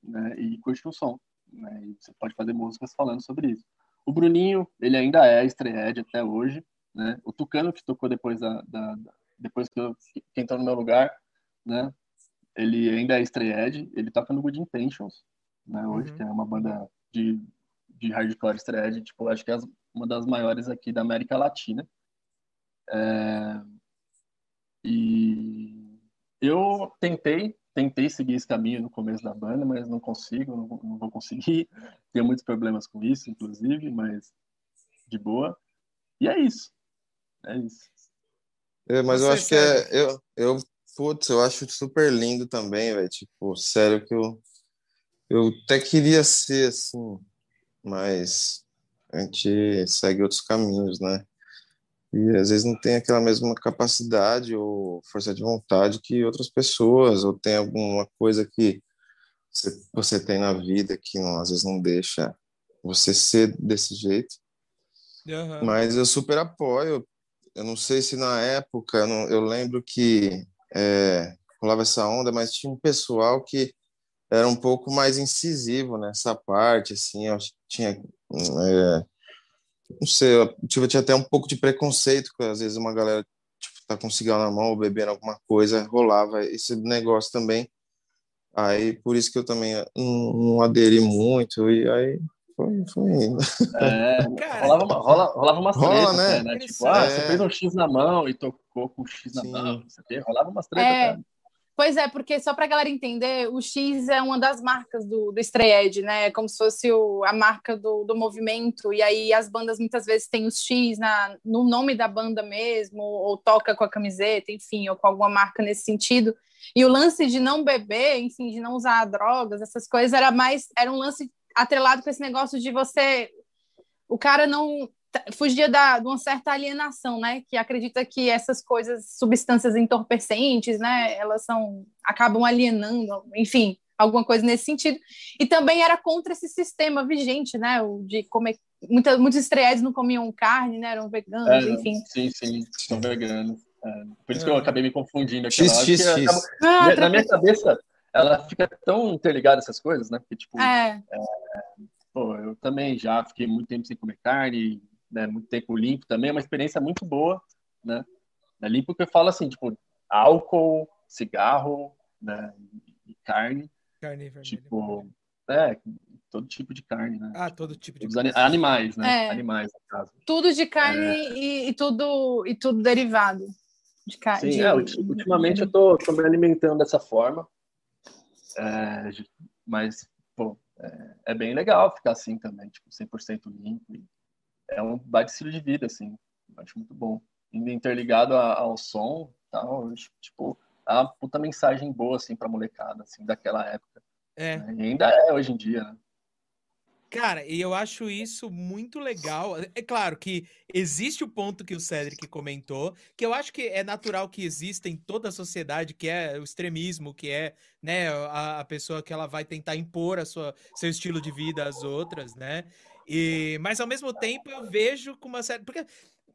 né, e curte o som. Né? E você pode fazer músicas falando sobre isso. O Bruninho, ele ainda é estreed até hoje. Né? O Tucano, que tocou depois, da, da, da depois que, eu, que entrou no meu lugar, né? ele ainda é estreed. Ele toca no Good Intentions, né? hoje, uhum. que é uma banda de, de hardcore estreed. Tipo, acho que é uma das maiores aqui da América Latina. É... E eu tentei tentei seguir esse caminho no começo da banda, mas não consigo, não, não vou conseguir. Tenho muitos problemas com isso, inclusive, mas de boa. E é isso. É isso. É, mas eu acho que é. Eu, eu, putz, eu acho super lindo também, velho. Tipo, sério que eu. Eu até queria ser assim, mas a gente segue outros caminhos, né? E às vezes não tem aquela mesma capacidade ou força de vontade que outras pessoas, ou tem alguma coisa que você, você tem na vida que não, às vezes não deixa você ser desse jeito. Uhum. Mas eu super apoio. Eu não sei se na época, eu, não, eu lembro que é, rolava essa onda, mas tinha um pessoal que era um pouco mais incisivo nessa parte, assim, eu tinha é, não sei, eu, tipo, eu tinha até um pouco de preconceito, porque às vezes uma galera tipo, tá com cigarro na mão ou bebendo alguma coisa, rolava esse negócio também. Aí, por isso que eu também não, não aderi muito, e aí foi, foi indo. É, rolava, uma, rola, rolava umas rola, tretas, né? né? Tipo, ah, você fez um X na mão e tocou com um X na Sim. mão, você rolava umas tretas, é. Cara. Pois é, porque só para a galera entender, o X é uma das marcas do, do Stray né? É como se fosse o, a marca do, do movimento. E aí as bandas muitas vezes têm os X na, no nome da banda mesmo, ou toca com a camiseta, enfim, ou com alguma marca nesse sentido. E o lance de não beber, enfim, de não usar drogas, essas coisas, era mais era um lance atrelado com esse negócio de você. O cara não fugia da, de uma certa alienação, né? Que acredita que essas coisas, substâncias entorpecentes, né? Elas são acabam alienando, enfim, alguma coisa nesse sentido. E também era contra esse sistema vigente, né? O de comer muita, muitos estreados não comiam carne, né? Eram veganos, é, enfim. Sim, sim, são veganos. É, por isso é. que eu acabei me confundindo aqui. X, X, X. Acabo... Ah, na minha cabeça, ela fica tão interligada essas coisas, né? Porque, tipo, é. é. pô, eu também já fiquei muito tempo sem comer carne, né, muito tempo limpo também, é uma experiência muito boa, né? É limpo que eu falo assim, tipo, álcool, cigarro, né, e carne. Carne vermelha. Tipo, é, todo tipo de carne, né? Ah, todo tipo de carne. Animais, né? É. Animais, no caso. Tudo de carne é. e, e, tudo, e tudo derivado de carne. Sim, de... é, ultimamente eu tô, tô me alimentando dessa forma. É, mas, pô, é, é, bem legal ficar assim também, tipo, 100% limpo e é um baita estilo de vida, assim. Acho muito bom. Indo interligado ao som tal, tipo, é uma puta mensagem boa, assim, pra molecada, assim, daquela época. É. Né? E ainda é hoje em dia, né? Cara, e eu acho isso muito legal. É claro que existe o ponto que o Cedric comentou, que eu acho que é natural que exista em toda a sociedade, que é o extremismo, que é, né, a, a pessoa que ela vai tentar impor a sua, seu estilo de vida às outras, né? E, mas ao mesmo tempo eu vejo com uma série. Porque,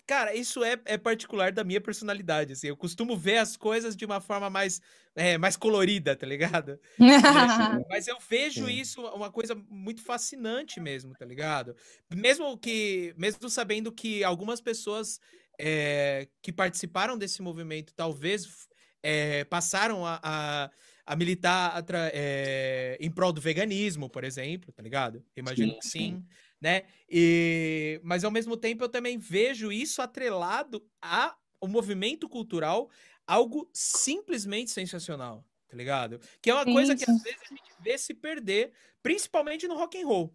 cara, isso é, é particular da minha personalidade. Assim, eu costumo ver as coisas de uma forma mais, é, mais colorida, tá ligado? mas eu vejo isso uma coisa muito fascinante mesmo, tá ligado? Mesmo que. Mesmo sabendo que algumas pessoas é, que participaram desse movimento talvez é, passaram a, a a militar é, em prol do veganismo, por exemplo, tá ligado? Imagino sim, que sim, sim, né? E, mas ao mesmo tempo eu também vejo isso atrelado ao movimento cultural, algo simplesmente sensacional, tá ligado? Que é uma sim, coisa que às vezes a gente vê se perder, principalmente no rock and roll,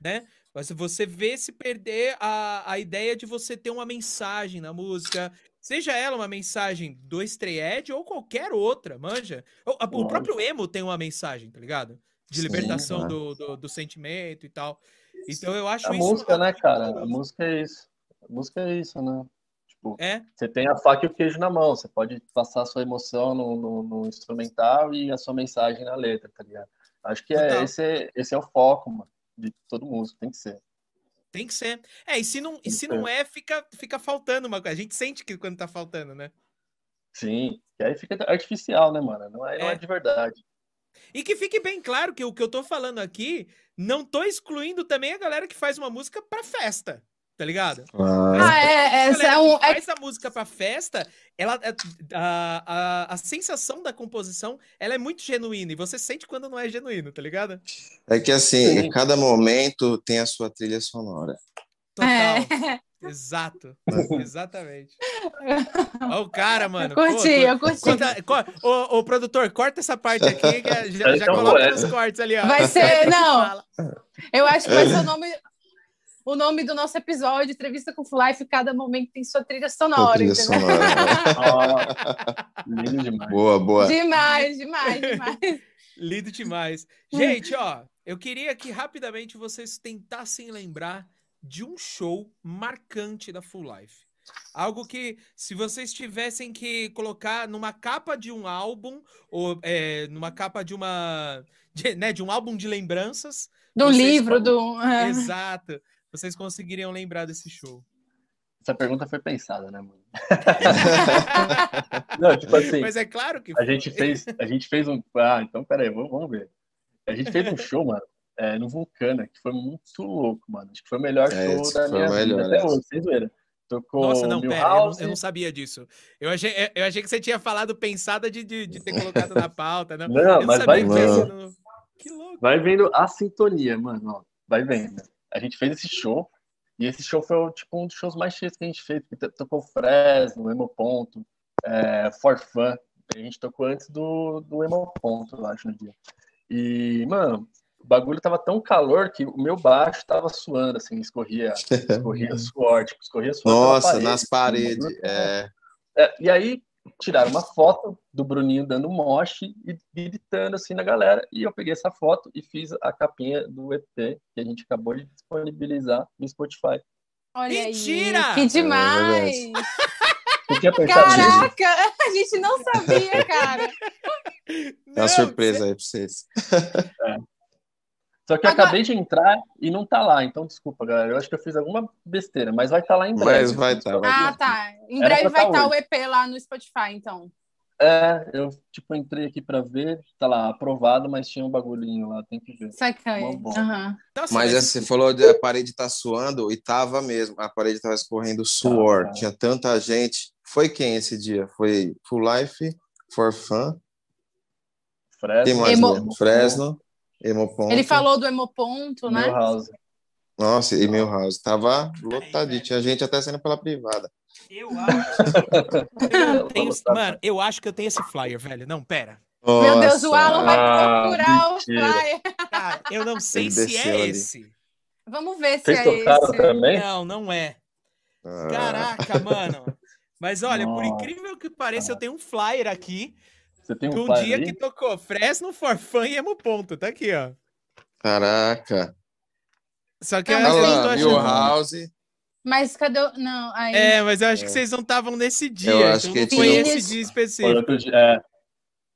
né? Mas você vê se perder a, a ideia de você ter uma mensagem na música, seja ela uma mensagem do Stray ou qualquer outra, manja. O, a, o, próprio emo tem uma mensagem, tá ligado? De libertação Sim, do, do, do, sentimento e tal. Então eu acho a isso. A música, né, cara? A música é isso. A música é isso, né? Tipo, é? você tem a faca e o queijo na mão, você pode passar a sua emoção no, no, no instrumental e a sua mensagem na letra, tá ligado? Acho que é, esse, esse é o foco, mano de todo músico, tem que ser. Tem que ser. É, e se não, e se não é, fica, fica faltando uma coisa. A gente sente que quando tá faltando, né? Sim, que aí fica artificial, né, mano? Não é, é. Não é de verdade. E que fique bem claro que o que eu tô falando aqui, não tô excluindo também a galera que faz uma música pra festa tá ligado? Ah, é, essa é um. É faz a música pra festa, ela, é, a, a, a sensação da composição, ela é muito genuína, e você sente quando não é genuíno, tá ligado? É que assim, Sim. cada momento tem a sua trilha sonora. Total. É. Exato, exatamente. Olha o cara, mano. Eu curti, Pô, eu curti. Conta, ô, ô, produtor, corta essa parte aqui, já, já coloca nos cortes ali, ó. Vai ser, não. Eu acho que vai ser o nome, o nome do nosso episódio, Entrevista com Life, cada momento tem sua trilha sonora. Trilha sonora. Lindo demais. Boa, boa. Demais, demais, demais. Lindo demais. Gente, ó, eu queria que rapidamente vocês tentassem lembrar de um show marcante da Full Life. Algo que, se vocês tivessem que colocar numa capa de um álbum, ou é, numa capa de uma. De, né, de um álbum de lembranças. Do livro, do. É. Exato vocês conseguiriam lembrar desse show? Essa pergunta foi pensada, né, mano? Não, tipo assim. Mas é claro que foi. a gente fez, a gente fez um. Ah, então peraí, vamos, vamos ver. A gente fez um show, mano, é, no Vulcana, que foi muito louco, mano. Acho que foi o melhor é, show da minha vida até hoje, sem zoeira. Tocou Nossa, não, pera, eu não, eu não, sabia disso. Eu achei, eu achei que você tinha falado pensada de, de, de ter colocado na pauta. Não, não mas vai vendo. No... Que louco. Vai vendo a sintonia, mano. Ó, vai vendo a gente fez esse show, e esse show foi tipo um dos shows mais cheios que a gente fez, porque tocou Fresno, Emo Ponto, é, For Fun, a gente tocou antes do, do Emo Ponto, eu acho, no dia. E, mano, o bagulho tava tão calor que o meu baixo tava suando, assim, escorria, escorria suor, tipo, escorria suor. Nossa, parede, nas paredes, é. é. E aí, tiraram uma foto do Bruninho dando moche e gritando assim na galera. E eu peguei essa foto e fiz a capinha do EP que a gente acabou de disponibilizar no Spotify. Olha Mentira! Aí, que demais! É Caraca, a gente não sabia, cara. É uma surpresa aí pra vocês. É. Só que eu Agora... acabei de entrar e não tá lá, então desculpa, galera. Eu acho que eu fiz alguma besteira, mas vai estar tá lá em breve. Mas vai estar. Tá, ah, tá. Em breve vai estar tá, tá o EP lá no Spotify, então. É, eu tipo entrei aqui para ver, tá lá aprovado, mas tinha um bagulhinho lá, tem que ver. Sacanha. Uhum. Mas assim, você falou de a parede tá suando e tava mesmo, a parede tava escorrendo suor, ah, tinha tanta gente. Foi quem esse dia? Foi Full Life, For Fun? Fresno. Quem mais Emo... Fresno. Hemoponto. Ele falou do Hemoponto, né? Milhouse. Nossa, e Milhouse. Tava lotadinho. Tinha gente até saindo pela privada. Eu acho. eu tenho... Mano, eu acho que eu tenho esse flyer, velho. Não, pera. Nossa. Meu Deus, o Alan vai ah, procurar ah, o flyer. Cara, eu não sei Ele se é ali. esse. Vamos ver se Vocês é esse. Também? Não, não é. Ah. Caraca, mano. Mas olha, Nossa. por incrível que pareça, eu tenho um flyer aqui você tem um, um dia aí? que tocou Fresno, Forfã e Emo Ponto. Tá aqui, ó. Caraca. Só que ah, eu não tô achando. House. Mas cadê o... Não, aí... É, mas eu acho é. que vocês não estavam nesse dia. Eu acho então que não foi esse dia específico. É.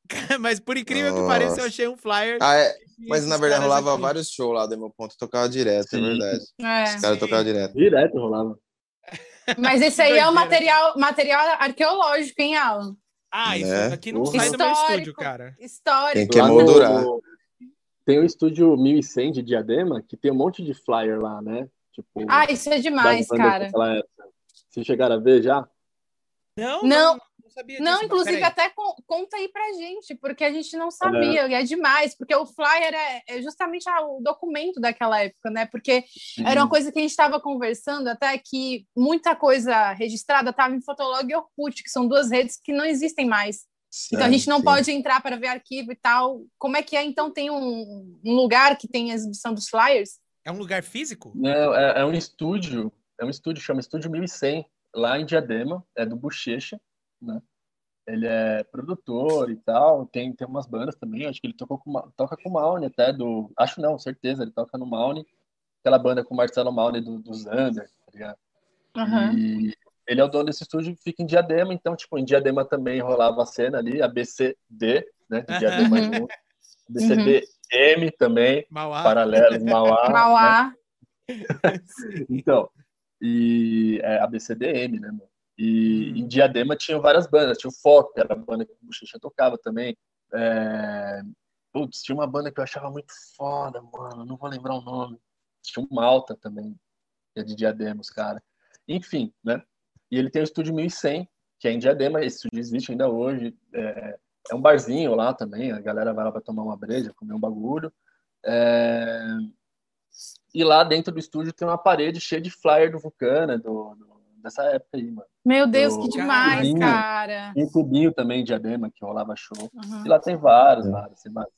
mas por incrível Nossa. que pareça, eu achei um flyer. Ah, é. Mas na verdade rolava aqui. vários shows lá do meu ponto, tocava direto, é Sim. é verdade. É. Os caras tocavam direto. Direto rolava. Mas esse aí é o material, material arqueológico, hein, Alan? Ah, isso né? aqui não Porra. sai do meu estúdio, cara. Histórico. Tem que moldurar. Tem o estúdio 1100 de Diadema, que tem um monte de flyer lá, né? Tipo, ah, isso é demais, cara. Vocês chegaram a ver já? Não, não. Sabia disso. Não, inclusive, até conta aí pra gente, porque a gente não sabia, é. e é demais, porque o flyer é, é justamente o documento daquela época, né? Porque Sim. era uma coisa que a gente estava conversando, até que muita coisa registrada estava em Fotolog e Orkut, que são duas redes que não existem mais. Sim, então a gente não sim. pode entrar para ver arquivo e tal. Como é que é? Então tem um, um lugar que tem a exibição dos flyers? É um lugar físico? Não, é, é um estúdio. É um estúdio, chama Estúdio 1100 lá em Diadema, é do Bochecha, né? Ele é produtor e tal, tem, tem umas bandas também, acho que ele tocou com, toca com o Maune até, do... Acho não, certeza, ele toca no Maune, aquela banda com o Marcelo Maune do, do Zander, tá ligado? Uhum. E ele é o dono desse estúdio, fica em Diadema, então, tipo, em Diadema também rolava a cena ali, a BCD, né, de Diadema uhum. junto, BCDM também, Mauá. paralelos, Mauá. Mauá. Né? então, e é, ABCDM, né, mano? E hum. em Diadema tinha várias bandas, tinha o Foco, que era a banda que o Bochecha tocava também. É... Putz, tinha uma banda que eu achava muito foda, mano, não vou lembrar o nome. Tinha um Malta também, que é de Diadema, os cara. Enfim, né? E ele tem o Estúdio 1100, que é em Diadema, esse estúdio existe ainda hoje. É, é um barzinho lá também, a galera vai lá para tomar uma breja, comer um bagulho. É... E lá dentro do estúdio tem uma parede cheia de flyer do Vulcana, do, do dessa época aí, mano. Meu Deus, do, que demais, cubinho, cara. E cubinho também, Diadema, que rolava show. Uhum. E lá tem vários, vários, tem vários,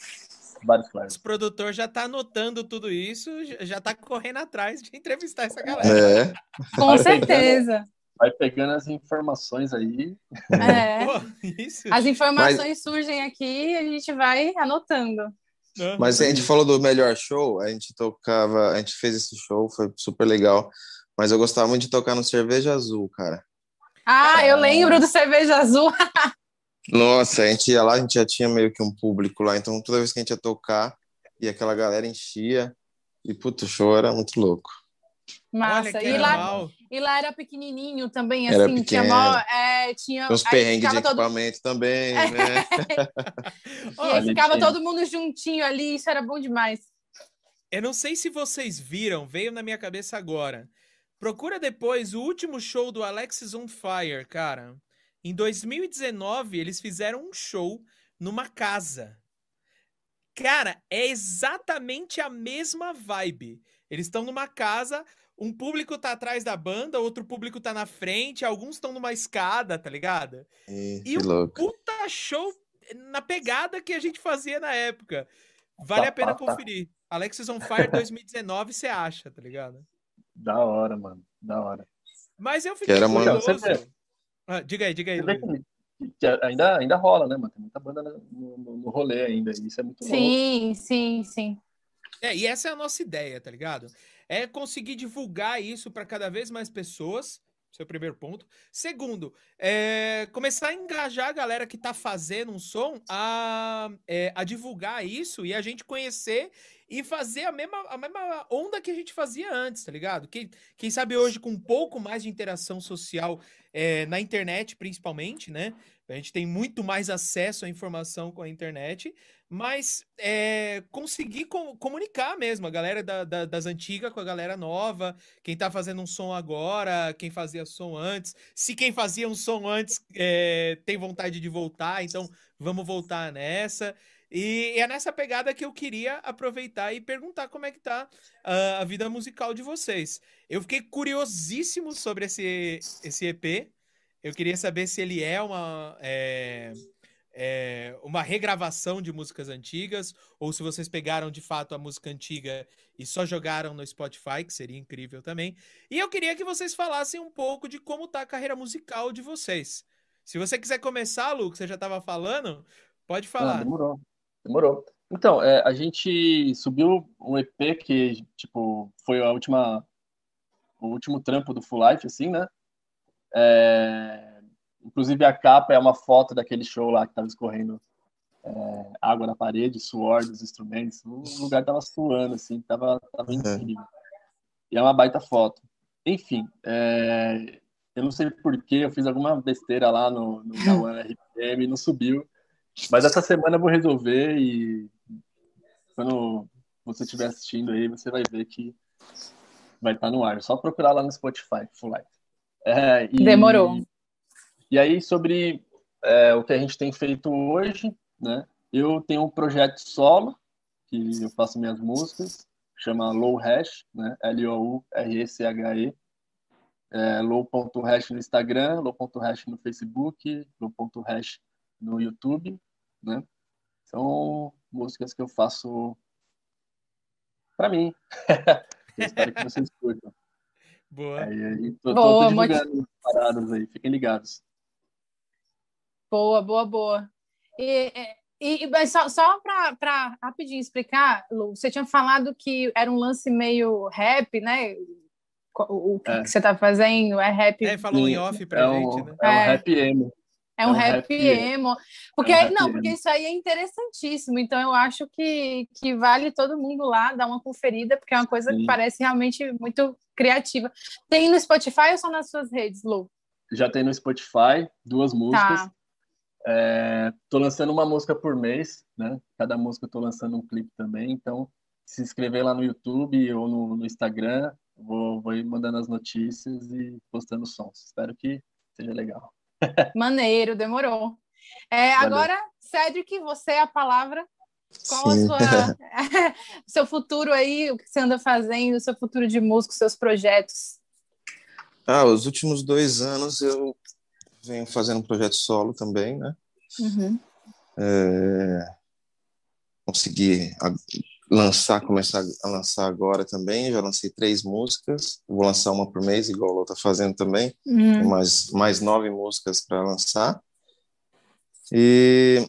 vários flyers. O produtor já tá anotando tudo isso, já tá correndo atrás de entrevistar essa galera. É. Com vai certeza. Pegando, vai pegando as informações aí. É. Pô, as informações Mas... surgem aqui e a gente vai anotando. Mas a gente falou do melhor show, a gente tocava, a gente fez esse show, foi super legal. Mas eu gostava muito de tocar no Cerveja Azul, cara. Ah, eu lembro do Cerveja Azul. Nossa, a gente ia lá, a gente já tinha meio que um público lá, então toda vez que a gente ia tocar, e aquela galera enchia, e puto, o show era muito louco. Massa. E lá, e lá era pequenininho também, era assim, pequeno. tinha, mó, é, tinha Os perrengues de equipamento todo... também, né? e aí ficava todo mundo juntinho ali, isso era bom demais. Eu não sei se vocês viram, veio na minha cabeça agora. Procura depois o último show do Alexis on Fire, cara. Em 2019, eles fizeram um show numa casa. Cara, é exatamente a mesma vibe. Eles estão numa casa, um público tá atrás da banda, outro público tá na frente, alguns estão numa escada, tá ligado? E, e um louco. puta show na pegada que a gente fazia na época. Vale tá, a pena tá, conferir. Tá. Alexis on Fire 2019 você acha, tá ligado? Da hora, mano. Da hora. Mas eu fiquei era curioso. Ah, diga aí, diga aí. Que ainda, ainda rola, né, mano? Tem muita banda no, no, no rolê ainda. Isso é muito Sim, louco. sim, sim. É, e essa é a nossa ideia, tá ligado? É conseguir divulgar isso para cada vez mais pessoas. Seu primeiro ponto. Segundo, é começar a engajar a galera que tá fazendo um som a, é, a divulgar isso e a gente conhecer e fazer a mesma, a mesma onda que a gente fazia antes, tá ligado? Quem, quem sabe hoje com um pouco mais de interação social é, na internet, principalmente, né? A gente tem muito mais acesso à informação com a internet, mas é, conseguir com, comunicar mesmo a galera da, da, das antigas com a galera nova, quem tá fazendo um som agora, quem fazia som antes, se quem fazia um som antes é, tem vontade de voltar, então vamos voltar nessa. E é nessa pegada que eu queria aproveitar e perguntar como é que tá uh, a vida musical de vocês. Eu fiquei curiosíssimo sobre esse, esse EP. Eu queria saber se ele é uma, é, é, uma regravação de músicas antigas ou se vocês pegaram de fato a música antiga e só jogaram no Spotify, que seria incrível também. E eu queria que vocês falassem um pouco de como tá a carreira musical de vocês. Se você quiser começar, Lu, que você já estava falando, pode falar. Ah, demorou. Demorou. Então, é, a gente subiu um EP que, tipo, foi a última, o último trampo do Full Life, assim, né? É, inclusive a capa é uma foto daquele show lá que tava escorrendo é, água na parede, suor dos instrumentos. O lugar tava suando, assim, tava, tava uhum. incrível. E é uma baita foto. Enfim, é, eu não sei porquê, eu fiz alguma besteira lá no, no RPM e não subiu. Mas essa semana eu vou resolver e quando você estiver assistindo aí, você vai ver que vai estar no ar. É só procurar lá no Spotify, Full Light. É, e, Demorou. E aí, sobre é o que a gente tem feito hoje, né? Eu tenho um projeto solo, que eu faço minhas músicas, chama Low Hash, né? L-O-U-R-E-C-H-E. É, low.hash no Instagram, low.hash no Facebook, low.hash no YouTube, né? São músicas que eu faço para mim. espero que vocês curtam. Boa. Aí, aí tô, boa, tô divulgando paradas aí, fiquem ligados. Boa, boa, boa. E, e, e só, só para rapidinho explicar, Lu, você tinha falado que era um lance meio rap, né? O, o que, é. que, você tá fazendo é rap. É, falou em off pra é gente, um, né? É um é. rap emo. É um, é um rap, rap emo. Porque, é um não, porque isso aí é interessantíssimo. Então, eu acho que, que vale todo mundo lá dar uma conferida, porque é uma coisa Sim. que parece realmente muito criativa. Tem no Spotify ou só nas suas redes, Lu? Já tem no Spotify, duas músicas. Tá. É, tô lançando uma música por mês, né? Cada música eu tô lançando um clipe também. Então, se inscrever lá no YouTube ou no, no Instagram, vou, vou ir mandando as notícias e postando sons. Espero que seja legal. Maneiro, demorou. É, agora, Cedric, você é a palavra. Qual Sim. a sua, seu futuro aí, o que você anda fazendo, o seu futuro de músico, seus projetos? Ah, os últimos dois anos eu venho fazendo um projeto solo também, né? Uhum. É, consegui lançar, começar a lançar agora também. Já lancei três músicas. Vou lançar uma por mês, igual a Lô tá fazendo também. Uhum. Mais, mais nove músicas para lançar. E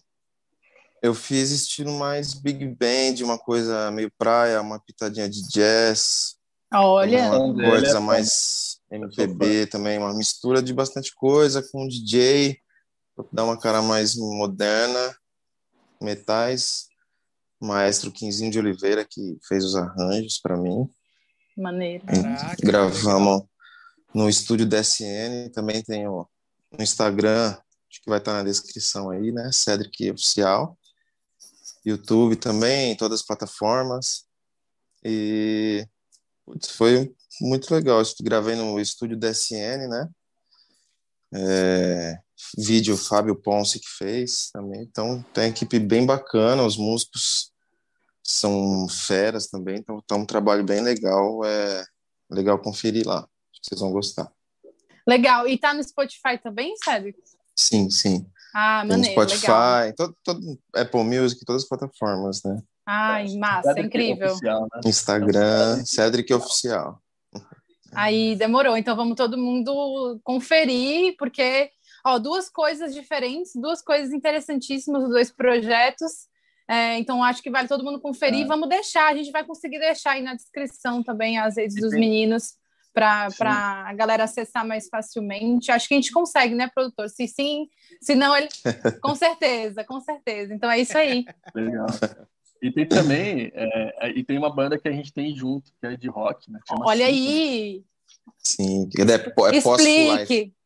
eu fiz estilo mais big band, uma coisa meio praia, uma pitadinha de jazz. Olha! Uma coisa mais MPB também, uma mistura de bastante coisa com DJ, para dar uma cara mais moderna, metais maestro Quinzinho de Oliveira, que fez os arranjos para mim. Maneiro. Caraca, Gravamos no estúdio DSN, também tem o, no Instagram, acho que vai estar na descrição aí, né? Cedric Oficial. YouTube também, todas as plataformas. E putz, foi muito legal. Eu gravei no estúdio DSN, né? É, vídeo Fábio Ponce que fez também. Então tem uma equipe bem bacana, os músicos são feras também, então tá um trabalho bem legal, é legal conferir lá. Acho que vocês vão gostar. Legal. E tá no Spotify também, sabe? Sim, sim. Ah, maneiro, Spotify, legal. Todo, todo, Apple Music, todas as plataformas, né? Ai, massa, Cedric incrível. Oficial, né? Instagram, Cedric Oficial. Aí demorou, então vamos todo mundo conferir, porque ó, duas coisas diferentes, duas coisas interessantíssimas, dois projetos. É, então acho que vale todo mundo conferir. É. Vamos deixar, a gente vai conseguir deixar aí na descrição também as redes dos meninos para a galera acessar mais facilmente. Acho que a gente consegue, né, produtor? Se sim, se não, ele. com certeza, com certeza. Então é isso aí. Legal. E tem também, é, e tem uma banda que a gente tem junto, que é de rock, né? Olha aí! Sim, é, é pós-life.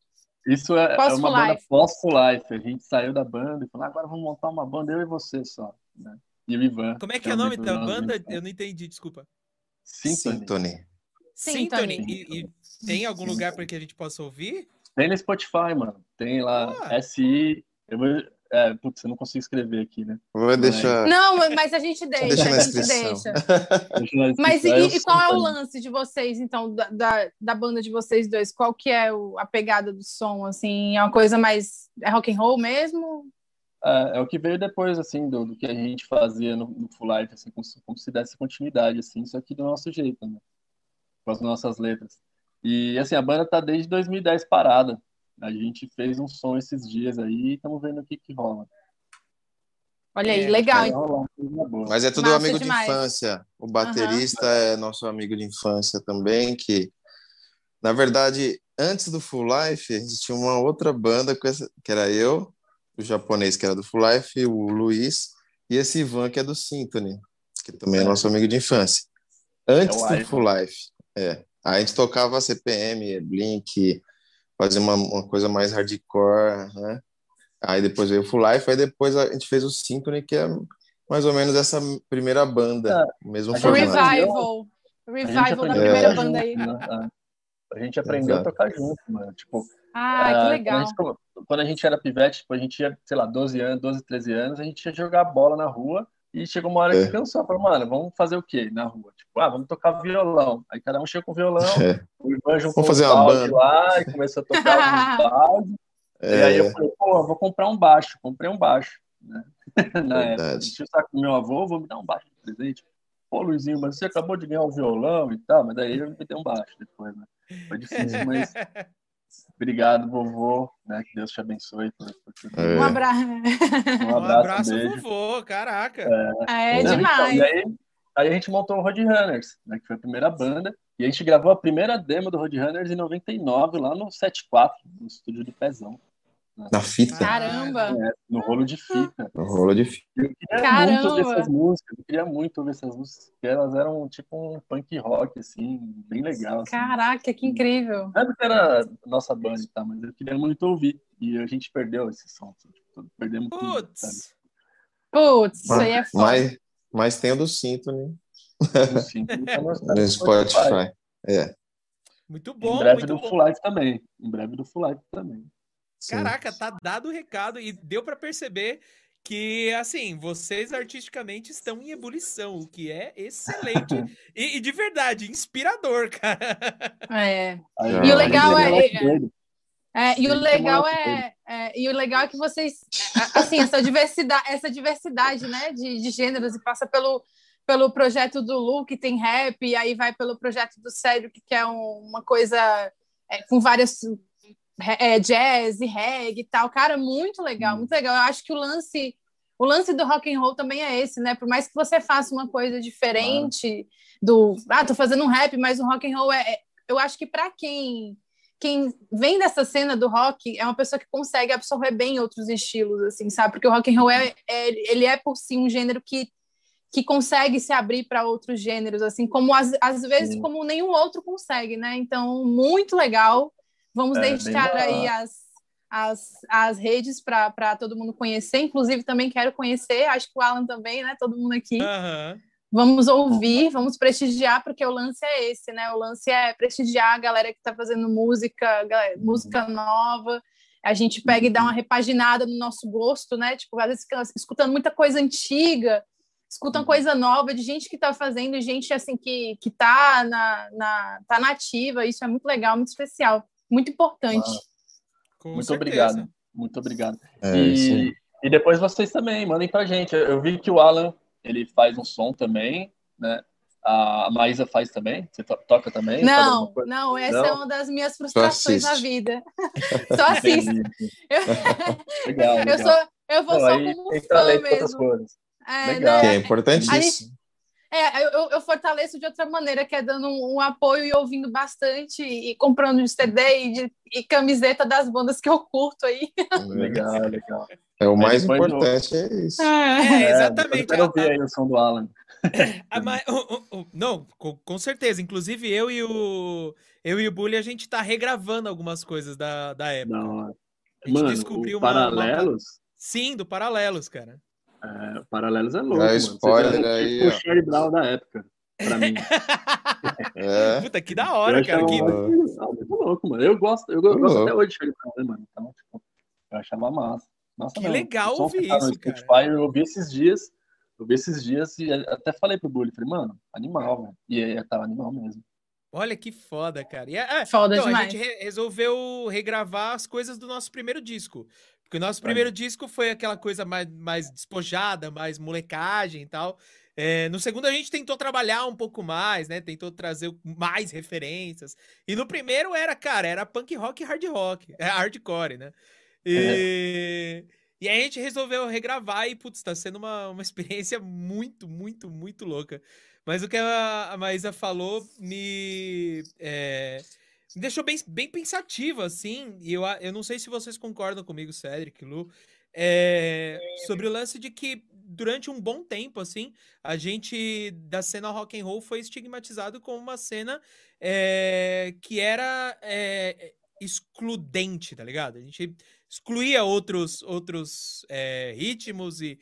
Isso é, é uma banda pós-life. A gente saiu da banda e falou, agora vamos montar uma banda, eu e você só. Né? E o Ivan. Como é que é o nome da banda? Eu não entendi, desculpa. Symphony. Symphony. E, e, tem algum lugar para que a gente possa ouvir? Tem no Spotify, mano. Tem lá, ah. SI. Eu vou, é, putz, eu não consigo escrever aqui, né? Vou deixar. Não, mas a gente deixa. Deixa a gente deixa. mas e, e, qual é o lance de vocês, então, da, da, da, banda de vocês dois? Qual que é o, a pegada do som, assim? É uma coisa mais. É rock and roll mesmo? É, é o que veio depois, assim, do, do que a gente fazia no, no Full Life, assim, como, como se desse continuidade, assim, só que do nosso jeito, né? Com as nossas letras. E, assim, a banda tá desde 2010 parada. A gente fez um som esses dias aí e estamos vendo o que, que rola. Olha aí, é, legal. Mas é tudo Massa amigo demais. de infância. O baterista uhum. é nosso amigo de infância também, que, na verdade, antes do Full Life, a gente tinha uma outra banda, que era eu, o japonês, que era do Full Life, o Luiz, e esse Ivan, que é do Symphony, que também é, é nosso amigo de infância. Antes é do Full Life, é. a gente tocava CPM, Blink, fazer uma, uma coisa mais hardcore, né? Aí depois veio o Full Life, aí depois a gente fez o Symphony, que é mais ou menos essa primeira banda, é, mesmo formato. Revival. Revival da primeira banda aí. Né? A gente aprendeu Exato. a tocar junto, mano. Tipo, Ah, que legal. Quando a, gente, quando a gente era pivete, tipo, a gente tinha, sei lá, 12 anos, 12, 13 anos, a gente ia jogar bola na rua e chegou uma hora que é. cansou. Falou, mano, vamos fazer o quê na rua? Tipo, ah, vamos tocar violão. Aí cada um chegou com violão, é. o Ivan juntou vamos fazer um uma banda. lá e começou a tocar os balde. É. E aí eu falei, pô, vou comprar um baixo. Comprei um baixo, né? na época. Deixa eu estar com meu avô, vou me dar um baixo de presente. Pô, Luizinho, mas você acabou de ganhar um violão e tal, mas daí eu me dei um baixo depois, né? Foi difícil, mas Obrigado, vovô. Né? Que Deus te abençoe. Por, por é. Um abraço. Um abraço, um abraço vovô, caraca. É, é demais. Então, aí, aí, a gente montou o Roadrunners, né? que foi a primeira banda. E a gente gravou a primeira demo do Roadrunners em 99, lá no 74, no estúdio do Pezão. Na fita. Caramba! É, no rolo de fita. No rolo de fita. Eu queria Caramba. muito ouvir essas músicas. Eu queria muito ouvir essas músicas, porque elas eram tipo um punk rock, assim, bem legal. Assim. Caraca, que incrível! Não é porque era nossa banda e tal, mas eu queria muito ouvir. E a gente perdeu esse som. Tipo, perdemos tudo. Putz! Putz, isso aí é foda. Mas, mas tem o do cinto, né? Do cinto, tá no Spotify. É. Muito bom. Em breve muito do bom. Full Life também. Em breve do Full Life também. Caraca, tá dado o recado e deu para perceber que, assim, vocês artisticamente estão em ebulição, o que é excelente e, e, de verdade, inspirador, cara. É. e o legal é, é, é, e o legal é, é, e o legal é que vocês, assim, essa diversidade, essa diversidade, né, de, de gêneros e passa pelo pelo projeto do Lu, que tem rap, e aí vai pelo projeto do Cédric, que é um, uma coisa é, com várias é, jazz e reggae e tal. Cara, muito legal, hum. muito legal. Eu acho que o lance, o lance do rock and roll também é esse, né? Por mais que você faça uma coisa diferente do, ah, tô fazendo um rap, mas o rock and roll é, é eu acho que para quem quem vem dessa cena do rock é uma pessoa que consegue absorver bem outros estilos, assim, sabe? Porque o rock and roll é, é ele é por si um gênero que que consegue se abrir para outros gêneros, assim, como às, às vezes Sim. como nenhum outro consegue, né? Então, muito legal. Vamos é, deixar aí as, as, as redes para todo mundo conhecer. Inclusive, também quero conhecer, acho que o Alan também, né? Todo mundo aqui. Uhum. Vamos ouvir, vamos prestigiar, porque o lance é esse, né? O lance é prestigiar a galera que está fazendo música, música nova. A gente pega e dá uma repaginada no nosso gosto, né? Tipo, às vezes fica escutando muita coisa antiga, escutam uhum. coisa nova de gente que está fazendo, gente assim que que tá na, na tá nativa. Isso é muito legal, muito especial muito importante. Ah, muito certeza. obrigado. Muito obrigado. É, e, e depois vocês também, mandem pra gente. Eu vi que o Alan, ele faz um som também, né? A Maísa faz também? Você toca também? Não, não, essa não? é uma das minhas frustrações na vida. Só assisto. eu, legal, legal. Eu, sou, eu vou não, só como fã mesmo. É, legal. Né? é importantíssimo. É, eu, eu, fortaleço de outra maneira, que é dando um, um apoio e ouvindo bastante e comprando CD e, de, e, camiseta das bandas que eu curto aí. Legal, legal. É o mais importante, é isso. É, é exatamente. Eu quero ouvir aí o som do Alan. mas, oh, oh, não, com, com, certeza. Inclusive, eu e o eu e o Bully, a gente tá regravando algumas coisas da, da época. Não. A gente Mano, descobriu uma, Paralelos? Uma... Sim, do Paralelos, cara. É, Paralelos é louco, é spoiler aí. Tipo o Charlie Brown da época, pra mim. é. Puta, que da hora, cara. Que... Muito, muito louco, mano. Eu gosto, eu gosto louco. até hoje de Charlie Brown, né, mano? Então, tipo, eu achava massa. Nossa, que mesmo. legal ouvir isso, no Spotify, cara. Eu ouvi esses dias, eu vi esses dias e até falei pro Bully, falei, mano, animal, velho. E aí, tava animal mesmo. Olha que foda, cara. E, é, foda então, demais. A gente re resolveu regravar as coisas do nosso primeiro disco. Porque o nosso primeiro é. disco foi aquela coisa mais, mais despojada, mais molecagem e tal. É, no segundo a gente tentou trabalhar um pouco mais, né? Tentou trazer mais referências. E no primeiro era, cara, era punk rock e hard rock. É hardcore, né? E, é. e aí a gente resolveu regravar e, putz, tá sendo uma, uma experiência muito, muito, muito louca. Mas o que a, a Maísa falou me... É, me deixou bem, bem pensativo, assim, e eu, eu não sei se vocês concordam comigo, Cedric, Lu, é, sobre o lance de que durante um bom tempo, assim, a gente da cena rock and roll foi estigmatizado como uma cena é, que era é, excludente, tá ligado? A gente excluía outros, outros ritmos e,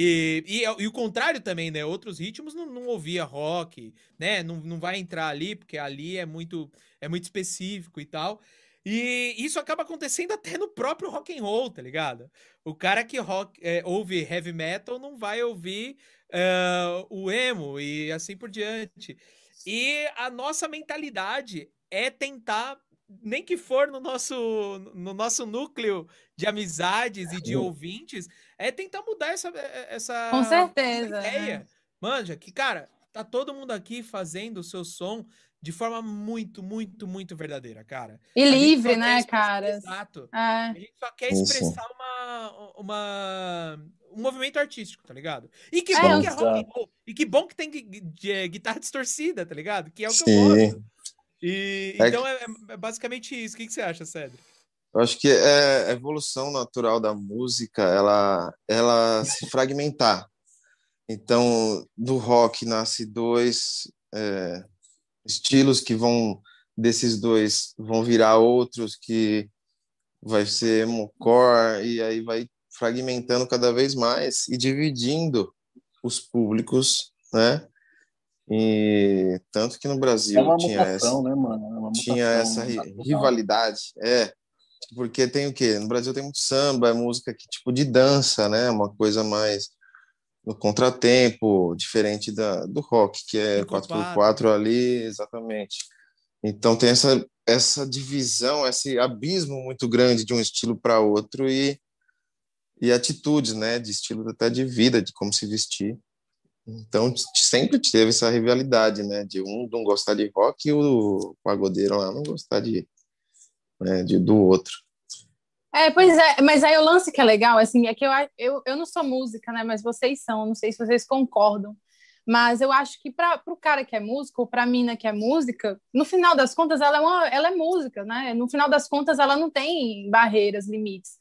e, e, e, o contrário também, né? Outros ritmos não, não ouvia rock, né? Não, não vai entrar ali, porque ali é muito, é muito específico e tal. E isso acaba acontecendo até no próprio rock and roll, tá ligado? O cara que rock, é, ouve heavy metal não vai ouvir uh, o emo e assim por diante. E a nossa mentalidade é tentar, nem que for no nosso, no nosso núcleo de amizades e de ouvintes, é tentar mudar essa, essa, Com certeza, essa ideia. Né? Manja, que, cara, tá todo mundo aqui fazendo o seu som de forma muito, muito, muito verdadeira, cara. E a livre, né, cara? Exato. É. A gente só quer expressar uma, uma, um movimento artístico, tá ligado? E que é, bom que é rock and roll. E que bom que tem guitarra distorcida, tá ligado? Que é o que Sim. eu gosto. E, é então é, é, basicamente isso. O que, que você acha, Cedro? Eu acho que é a evolução natural da música, ela, ela se fragmentar. Então, do rock nasce dois é, estilos que vão desses dois vão virar outros que vai ser mocor e aí vai fragmentando cada vez mais e dividindo os públicos, né? E tanto que no Brasil é tinha mutação, essa, né, mano? É tinha essa rivalidade, é, porque tem o quê? No Brasil tem muito samba, é música que tipo de dança, né? Uma coisa mais no contratempo, diferente da, do rock, que é 4x4 ali, exatamente. Então tem essa, essa divisão, esse abismo muito grande de um estilo para outro e, e atitudes, né, de estilo até de vida, de como se vestir. Então sempre teve essa rivalidade, né, de um não gostar de rock e o pagodeiro lá não gostar de, né, de do outro. É, pois é, mas aí o lance que é legal, assim, é que eu, eu, eu não sou música, né? Mas vocês são, não sei se vocês concordam. Mas eu acho que para o cara que é músico, ou para a mina que é música, no final das contas, ela é, uma, ela é música, né? No final das contas, ela não tem barreiras, limites.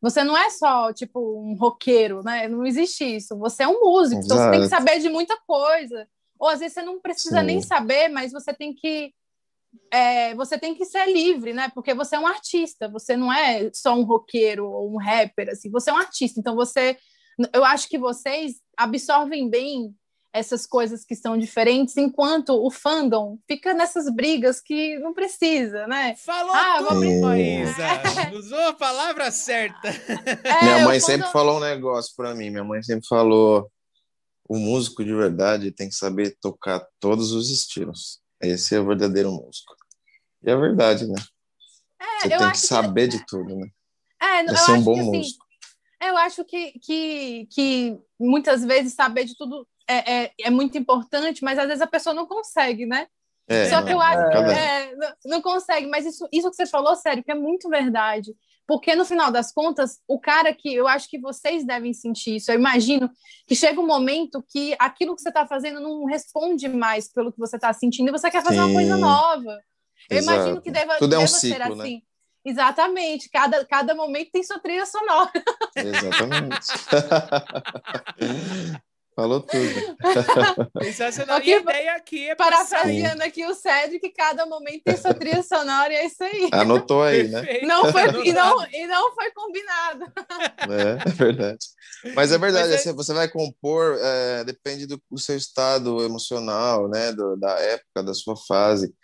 Você não é só, tipo, um roqueiro, né? Não existe isso. Você é um músico, Exato. então você tem que saber de muita coisa. Ou às vezes você não precisa Sim. nem saber, mas você tem que é, você tem que ser livre, né? Porque você é um artista, você não é só um roqueiro ou um rapper, assim, você é um artista. Então você, eu acho que vocês absorvem bem essas coisas que são diferentes, enquanto o fandom fica nessas brigas que não precisa, né? Falou ah, tudo, Maísa! Usou a palavra certa. É, minha mãe sempre falou um negócio para mim, minha mãe sempre falou o músico de verdade tem que saber tocar todos os estilos. Esse é o verdadeiro músico. E é verdade, né? É, Você tem que saber que... de tudo, né? É, é ser um bom que, assim, músico. Eu acho que, que, que muitas vezes saber de tudo é, é, é, muito importante, mas às vezes a pessoa não consegue, né? É, Só que eu acho que é, não, não, consegue, mas isso, isso que você falou, sério, que é muito verdade. Porque no final das contas, o cara que eu acho que vocês devem sentir isso. Eu imagino que chega um momento que aquilo que você está fazendo não responde mais pelo que você está sentindo e você quer fazer Sim. uma coisa nova. Eu Exato. imagino que deva, Tudo deva é um ciclo, ser né? assim. Né? Exatamente, cada, cada momento tem sua trilha sonora. Exatamente. Falou tudo. Sensacional. Aqui, e a ideia aqui é Parafraseando aqui o Cédric, que cada momento tem sua trilha sonora e é isso aí. Anotou aí, né? Não foi, e, não, e não foi combinado. É, é verdade. Mas é verdade, Mas é... você vai compor, é, depende do, do, seu estado emocional, né? Do, da época, da sua fase,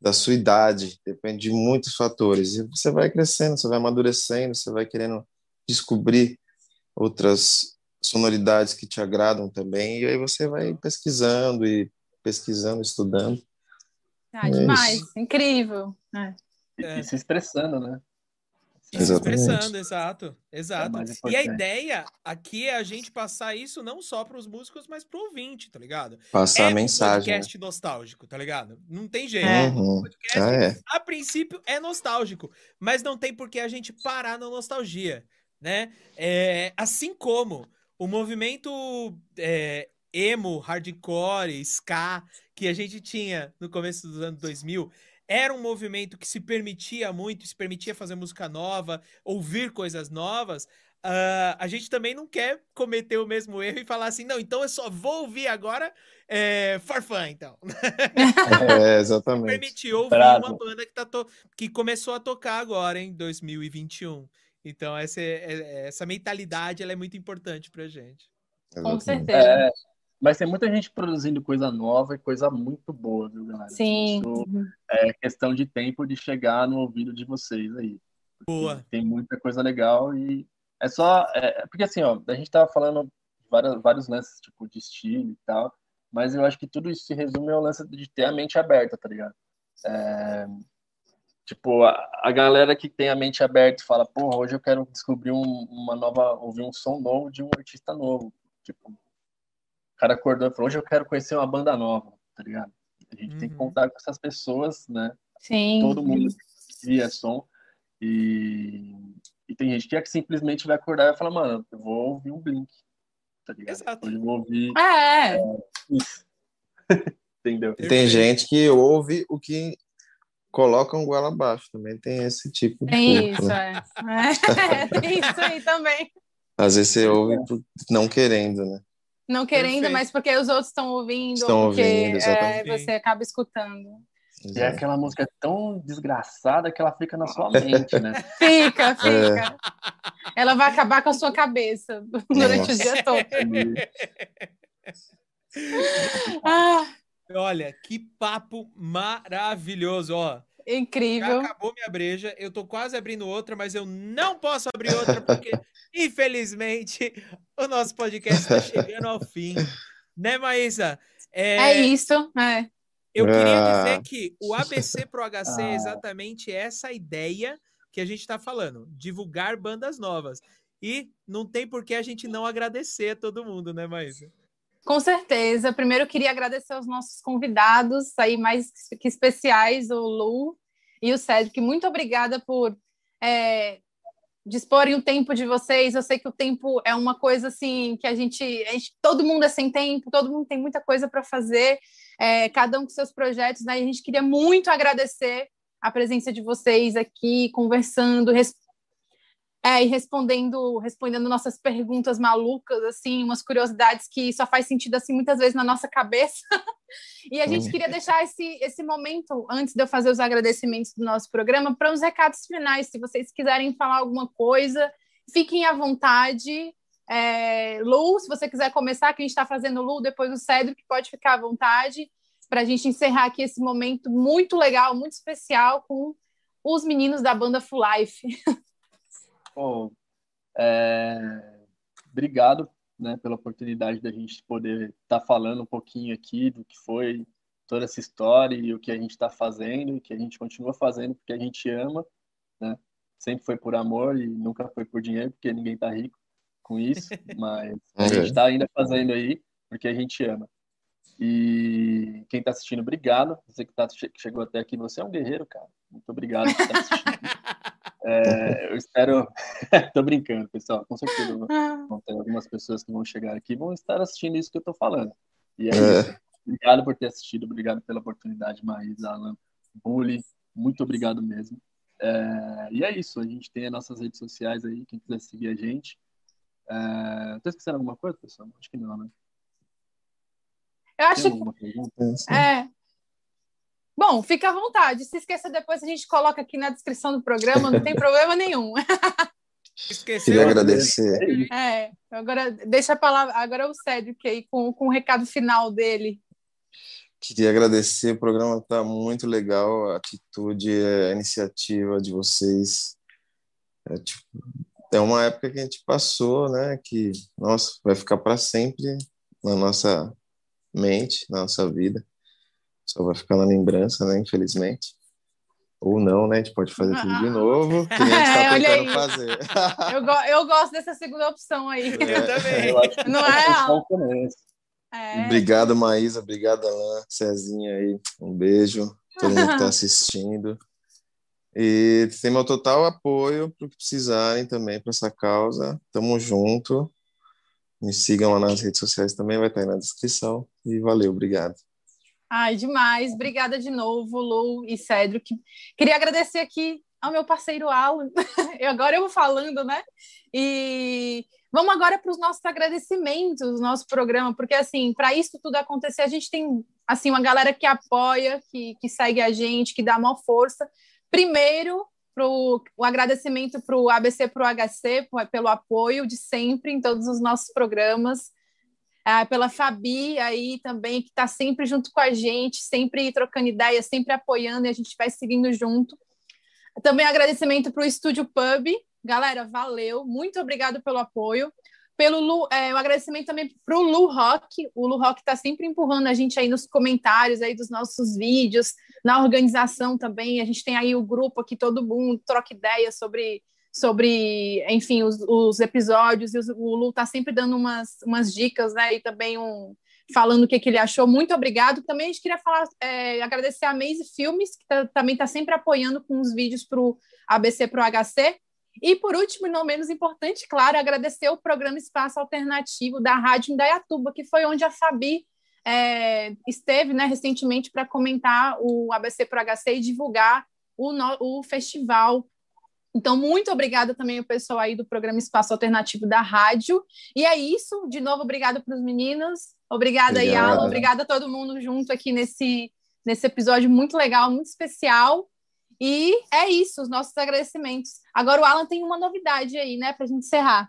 da sua idade, depende de muitos fatores. E você vai crescendo, você vai amadurecendo, você vai querendo descobrir outras sonoridades que te agradam também, e aí você vai pesquisando e pesquisando, estudando. Ah, é demais, isso. incrível. É. E se expressando, né? Se expressando, exato, exato. É e a ideia aqui é a gente passar isso não só para os músicos, mas para o ouvinte, tá ligado? Passar é a mensagem. Um podcast né? nostálgico, tá ligado? Não tem jeito. Uhum. podcast, ah, é. a princípio, é nostálgico, mas não tem por que a gente parar na nostalgia, né? É, assim como o movimento é, emo, hardcore, ska que a gente tinha no começo dos anos 2000 era um movimento que se permitia muito, se permitia fazer música nova, ouvir coisas novas. Uh, a gente também não quer cometer o mesmo erro e falar assim, não, então eu só vou ouvir agora é, Farfã, então. É, exatamente. Permitiu ouvir Bravo. uma banda que, tá to... que começou a tocar agora em 2021. Então, essa, é, é, essa mentalidade ela é muito importante pra gente. Com certeza. É, Mas tem muita gente produzindo coisa nova e coisa muito boa, viu, galera? Sim. Isso é questão de tempo de chegar no ouvido de vocês aí. Boa. Tem muita coisa legal e é só. É, porque assim, ó, a gente tava falando vários, vários lances, tipo, de estilo e tal, mas eu acho que tudo isso se resume ao lance de ter a mente aberta, tá ligado? É, tipo, a, a, galera que tem a mente aberta e fala, porra, hoje eu quero descobrir um, uma nova, ouvir um som novo de um artista novo. Tipo, cara acordou e falou, hoje eu quero conhecer uma banda nova, tá ligado? A gente uhum. tem que uhum. contar com essas pessoas, né? Sim. Todo mundo cria som. E, e tem gente que é que simplesmente vai acordar e vai falar, mano, eu vou ouvir um Blink, tá ligado? Exato. Hoje eu vou ouvir... É. é isso. Entendeu? Tem gente que ouve o que colocam goela abaixo, também tem esse tipo de Tem isso, né? é. é. Tem isso aí também. Às vezes você ouve não querendo, né? Não querendo, Perfeito. mas porque os outros estão ouvindo, estão porque ouvindo, é, você acaba escutando. E é aquela música tão desgraçada que ela fica na sua mente, né? Fica, fica. É. Ela vai acabar com a sua cabeça durante Nossa. o dia todo. ah. Olha, que papo maravilhoso, ó. Incrível. Já acabou minha breja, eu tô quase abrindo outra, mas eu não posso abrir outra porque, infelizmente, o nosso podcast está chegando ao fim. Né, Maísa? É, é isso, é. Eu queria ah. dizer que o ABC pro HC é exatamente essa ideia que a gente está falando, divulgar bandas novas. E não tem por que a gente não agradecer a todo mundo, né, Maísa? Com certeza. Primeiro, eu queria agradecer aos nossos convidados aí mais que especiais, o Lu e o Cedric. Muito obrigada por é, disporem o tempo de vocês. Eu sei que o tempo é uma coisa assim que a gente, a gente todo mundo é sem tempo, todo mundo tem muita coisa para fazer, é, cada um com seus projetos. Né? a gente queria muito agradecer a presença de vocês aqui, conversando, é, e respondendo, respondendo nossas perguntas malucas, assim, umas curiosidades que só faz sentido assim muitas vezes na nossa cabeça. e a gente queria deixar esse, esse momento, antes de eu fazer os agradecimentos do nosso programa, para os recados finais. Se vocês quiserem falar alguma coisa, fiquem à vontade. É, Lu, se você quiser começar, que a gente está fazendo Lu, depois o Cedric pode ficar à vontade, para a gente encerrar aqui esse momento muito legal, muito especial com os meninos da banda Full Life. Bom, é... obrigado né, pela oportunidade da gente poder estar tá falando um pouquinho aqui do que foi toda essa história e o que a gente está fazendo e que a gente continua fazendo porque a gente ama, né? Sempre foi por amor e nunca foi por dinheiro, porque ninguém está rico com isso, mas a gente está ainda fazendo aí porque a gente ama. E quem está assistindo, obrigado. Você que, tá, que chegou até aqui, você é um guerreiro, cara. Muito obrigado por estar assistindo. É, eu espero. tô brincando, pessoal. Com certeza vão ter algumas pessoas que vão chegar aqui e vão estar assistindo isso que eu tô falando. E é, é. Obrigado por ter assistido, obrigado pela oportunidade, Maís, Alan, Bully. Muito obrigado mesmo. É, e é isso, a gente tem as nossas redes sociais aí, quem quiser seguir a gente. É, tô esquecendo alguma coisa, pessoal? Acho que não, né? Eu acho que. É, Bom, fica à vontade. Se esqueça depois, a gente coloca aqui na descrição do programa, não tem problema nenhum. Esqueceu. Queria agradecer. É, agora deixa a palavra, agora o Cédric aí com, com o recado final dele. Queria agradecer, o programa está muito legal, a atitude, a iniciativa de vocês. É, tipo, é uma época que a gente passou, né, que, nossa, vai ficar para sempre na nossa mente, na nossa vida. Só vai ficar na lembrança, né? Infelizmente. Ou não, né? A gente pode fazer tudo de novo, que a gente tá tentando fazer. eu, go eu gosto dessa segunda opção aí. É. Eu também. não é? é? Obrigado, Maísa. Obrigado, Alain, Cezinha aí. Um beijo. Todo mundo que está assistindo. E tem meu total apoio para o que precisarem também para essa causa. Tamo junto. Me sigam lá nas redes sociais também, vai estar aí na descrição. E valeu, obrigado. Ai, demais. Obrigada de novo, Lu e Cedric. Queria agradecer aqui ao meu parceiro Alan. Eu, agora eu vou falando, né? E vamos agora para os nossos agradecimentos, nosso programa, porque assim, para isso tudo acontecer, a gente tem assim uma galera que apoia, que, que segue a gente, que dá maior força. Primeiro, pro, o agradecimento para o ABC, para o HC, pelo apoio de sempre em todos os nossos programas. É, pela Fabi aí também, que está sempre junto com a gente, sempre trocando ideias, sempre apoiando e a gente vai seguindo junto. Também agradecimento para o Estúdio Pub. Galera, valeu, muito obrigado pelo apoio. Pelo Lu, é, um agradecimento também para o Lu Rock. O Lu Rock está sempre empurrando a gente aí nos comentários aí dos nossos vídeos, na organização também. A gente tem aí o grupo aqui, todo mundo troca ideias sobre sobre, enfim, os, os episódios, e o Lu está sempre dando umas, umas dicas, né, e também um, falando o que, que ele achou. Muito obrigado. Também a gente queria falar, é, agradecer a Maze Filmes, que tá, também está sempre apoiando com os vídeos para o ABC para o HC. E, por último, e não menos importante, claro, agradecer o programa Espaço Alternativo da Rádio Indaiatuba, que foi onde a Fabi é, esteve né, recentemente para comentar o ABC para o HC e divulgar o, no, o festival então, muito obrigada também ao pessoal aí do programa Espaço Alternativo da rádio. E é isso. De novo, obrigada para os meninos. Obrigada, Obrigada. aí, Alan. Obrigada a todo mundo junto aqui nesse, nesse episódio muito legal, muito especial. E é isso, os nossos agradecimentos. Agora o Alan tem uma novidade aí, né, para a gente encerrar.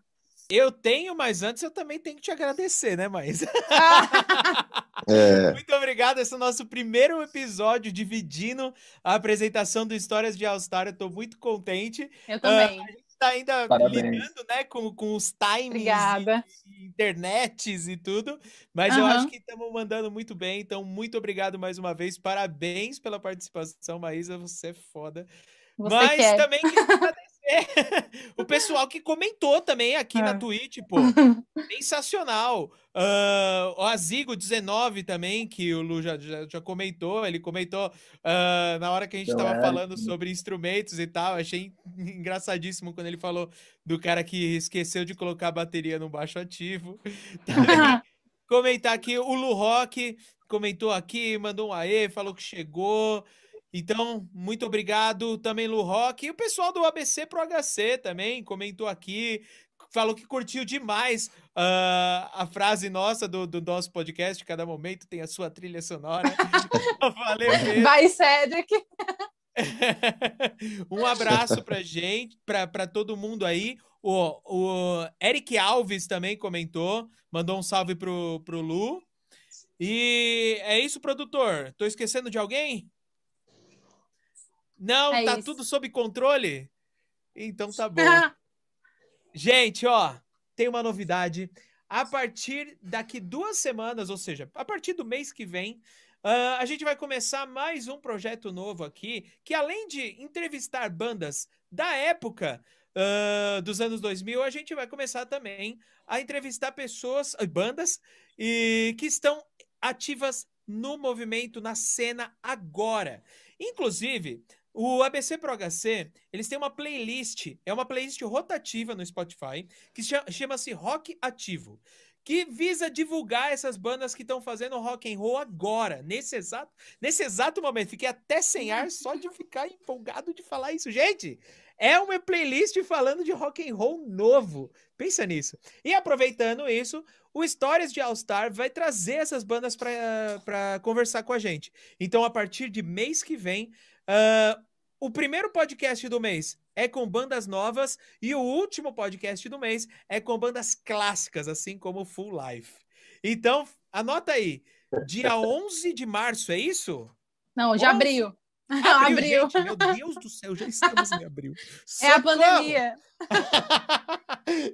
Eu tenho, mas antes eu também tenho que te agradecer, né, mas. é. Muito obrigado. Esse é o nosso primeiro episódio dividindo a apresentação do Histórias de All Star. Eu tô muito contente. Eu também. Uh, a gente tá ainda Parabéns. lidando, né, com, com os times, e, internets e tudo, mas uhum. eu acho que estamos mandando muito bem. Então, muito obrigado mais uma vez. Parabéns pela participação, Maísa. Você é foda. Você mas quer. também quero agradecer o pessoal que comentou também aqui é. na Twitch, pô. Sensacional. Uh, o Azigo19 também, que o Lu já, já, já comentou. Ele comentou uh, na hora que a gente estava é. falando sobre instrumentos e tal. Achei engraçadíssimo quando ele falou do cara que esqueceu de colocar a bateria no baixo ativo. comentar aqui, o Lu Rock comentou aqui, mandou um aê, falou que chegou. Então, muito obrigado também, Lu Rock. E o pessoal do ABC Pro HC também comentou aqui, falou que curtiu demais uh, a frase nossa do, do, nosso podcast. Cada momento tem a sua trilha sonora. Valeu mesmo. Vai, Cedric! um abraço pra gente, pra, pra todo mundo aí. O, o Eric Alves também comentou, mandou um salve pro, pro Lu. E é isso, produtor. Tô esquecendo de alguém? Não, é tá isso. tudo sob controle? Então tá bom. Gente, ó, tem uma novidade. A partir daqui duas semanas, ou seja, a partir do mês que vem, uh, a gente vai começar mais um projeto novo aqui, que além de entrevistar bandas da época uh, dos anos 2000, a gente vai começar também a entrevistar pessoas, bandas, e que estão ativas no movimento, na cena agora. Inclusive, o ABC Pro HC, eles têm uma playlist, é uma playlist rotativa no Spotify, que chama-se Rock Ativo, que visa divulgar essas bandas que estão fazendo rock and roll agora, nesse exato, nesse exato momento. Fiquei até sem ar só de ficar empolgado de falar isso. Gente, é uma playlist falando de rock and roll novo. Pensa nisso. E aproveitando isso, o Histórias de All Star vai trazer essas bandas para conversar com a gente. Então, a partir de mês que vem, Uh, o primeiro podcast do mês é com bandas novas e o último podcast do mês é com bandas clássicas, assim como Full Life. Então, anota aí, dia 11 de março, é isso? Não, de abril. Abril, abril. Gente, meu Deus do céu, já estamos em abril. Socorro! É a pandemia.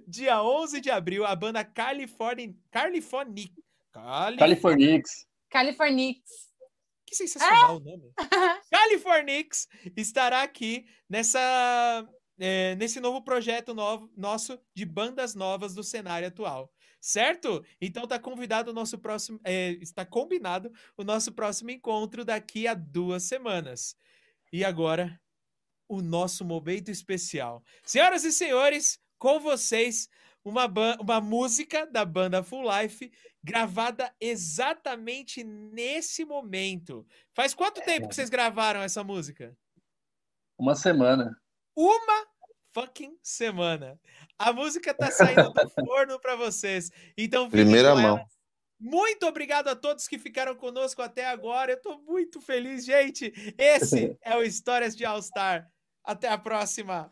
dia 11 de abril, a banda California... Californix. Californix. Californix. Que sensacional é? o nome. Californix estará aqui nessa, é, nesse novo projeto novo, nosso de bandas novas do cenário atual. Certo? Então tá convidado o nosso próximo. É, está combinado o nosso próximo encontro daqui a duas semanas. E agora, o nosso momento especial. Senhoras e senhores, com vocês, uma, uma música da banda Full Life gravada exatamente nesse momento. Faz quanto tempo é. que vocês gravaram essa música? Uma semana. Uma fucking semana. A música tá saindo do forno para vocês. Então, primeira mão. Muito obrigado a todos que ficaram conosco até agora. Eu tô muito feliz, gente. Esse é o Histórias de All Star. Até a próxima.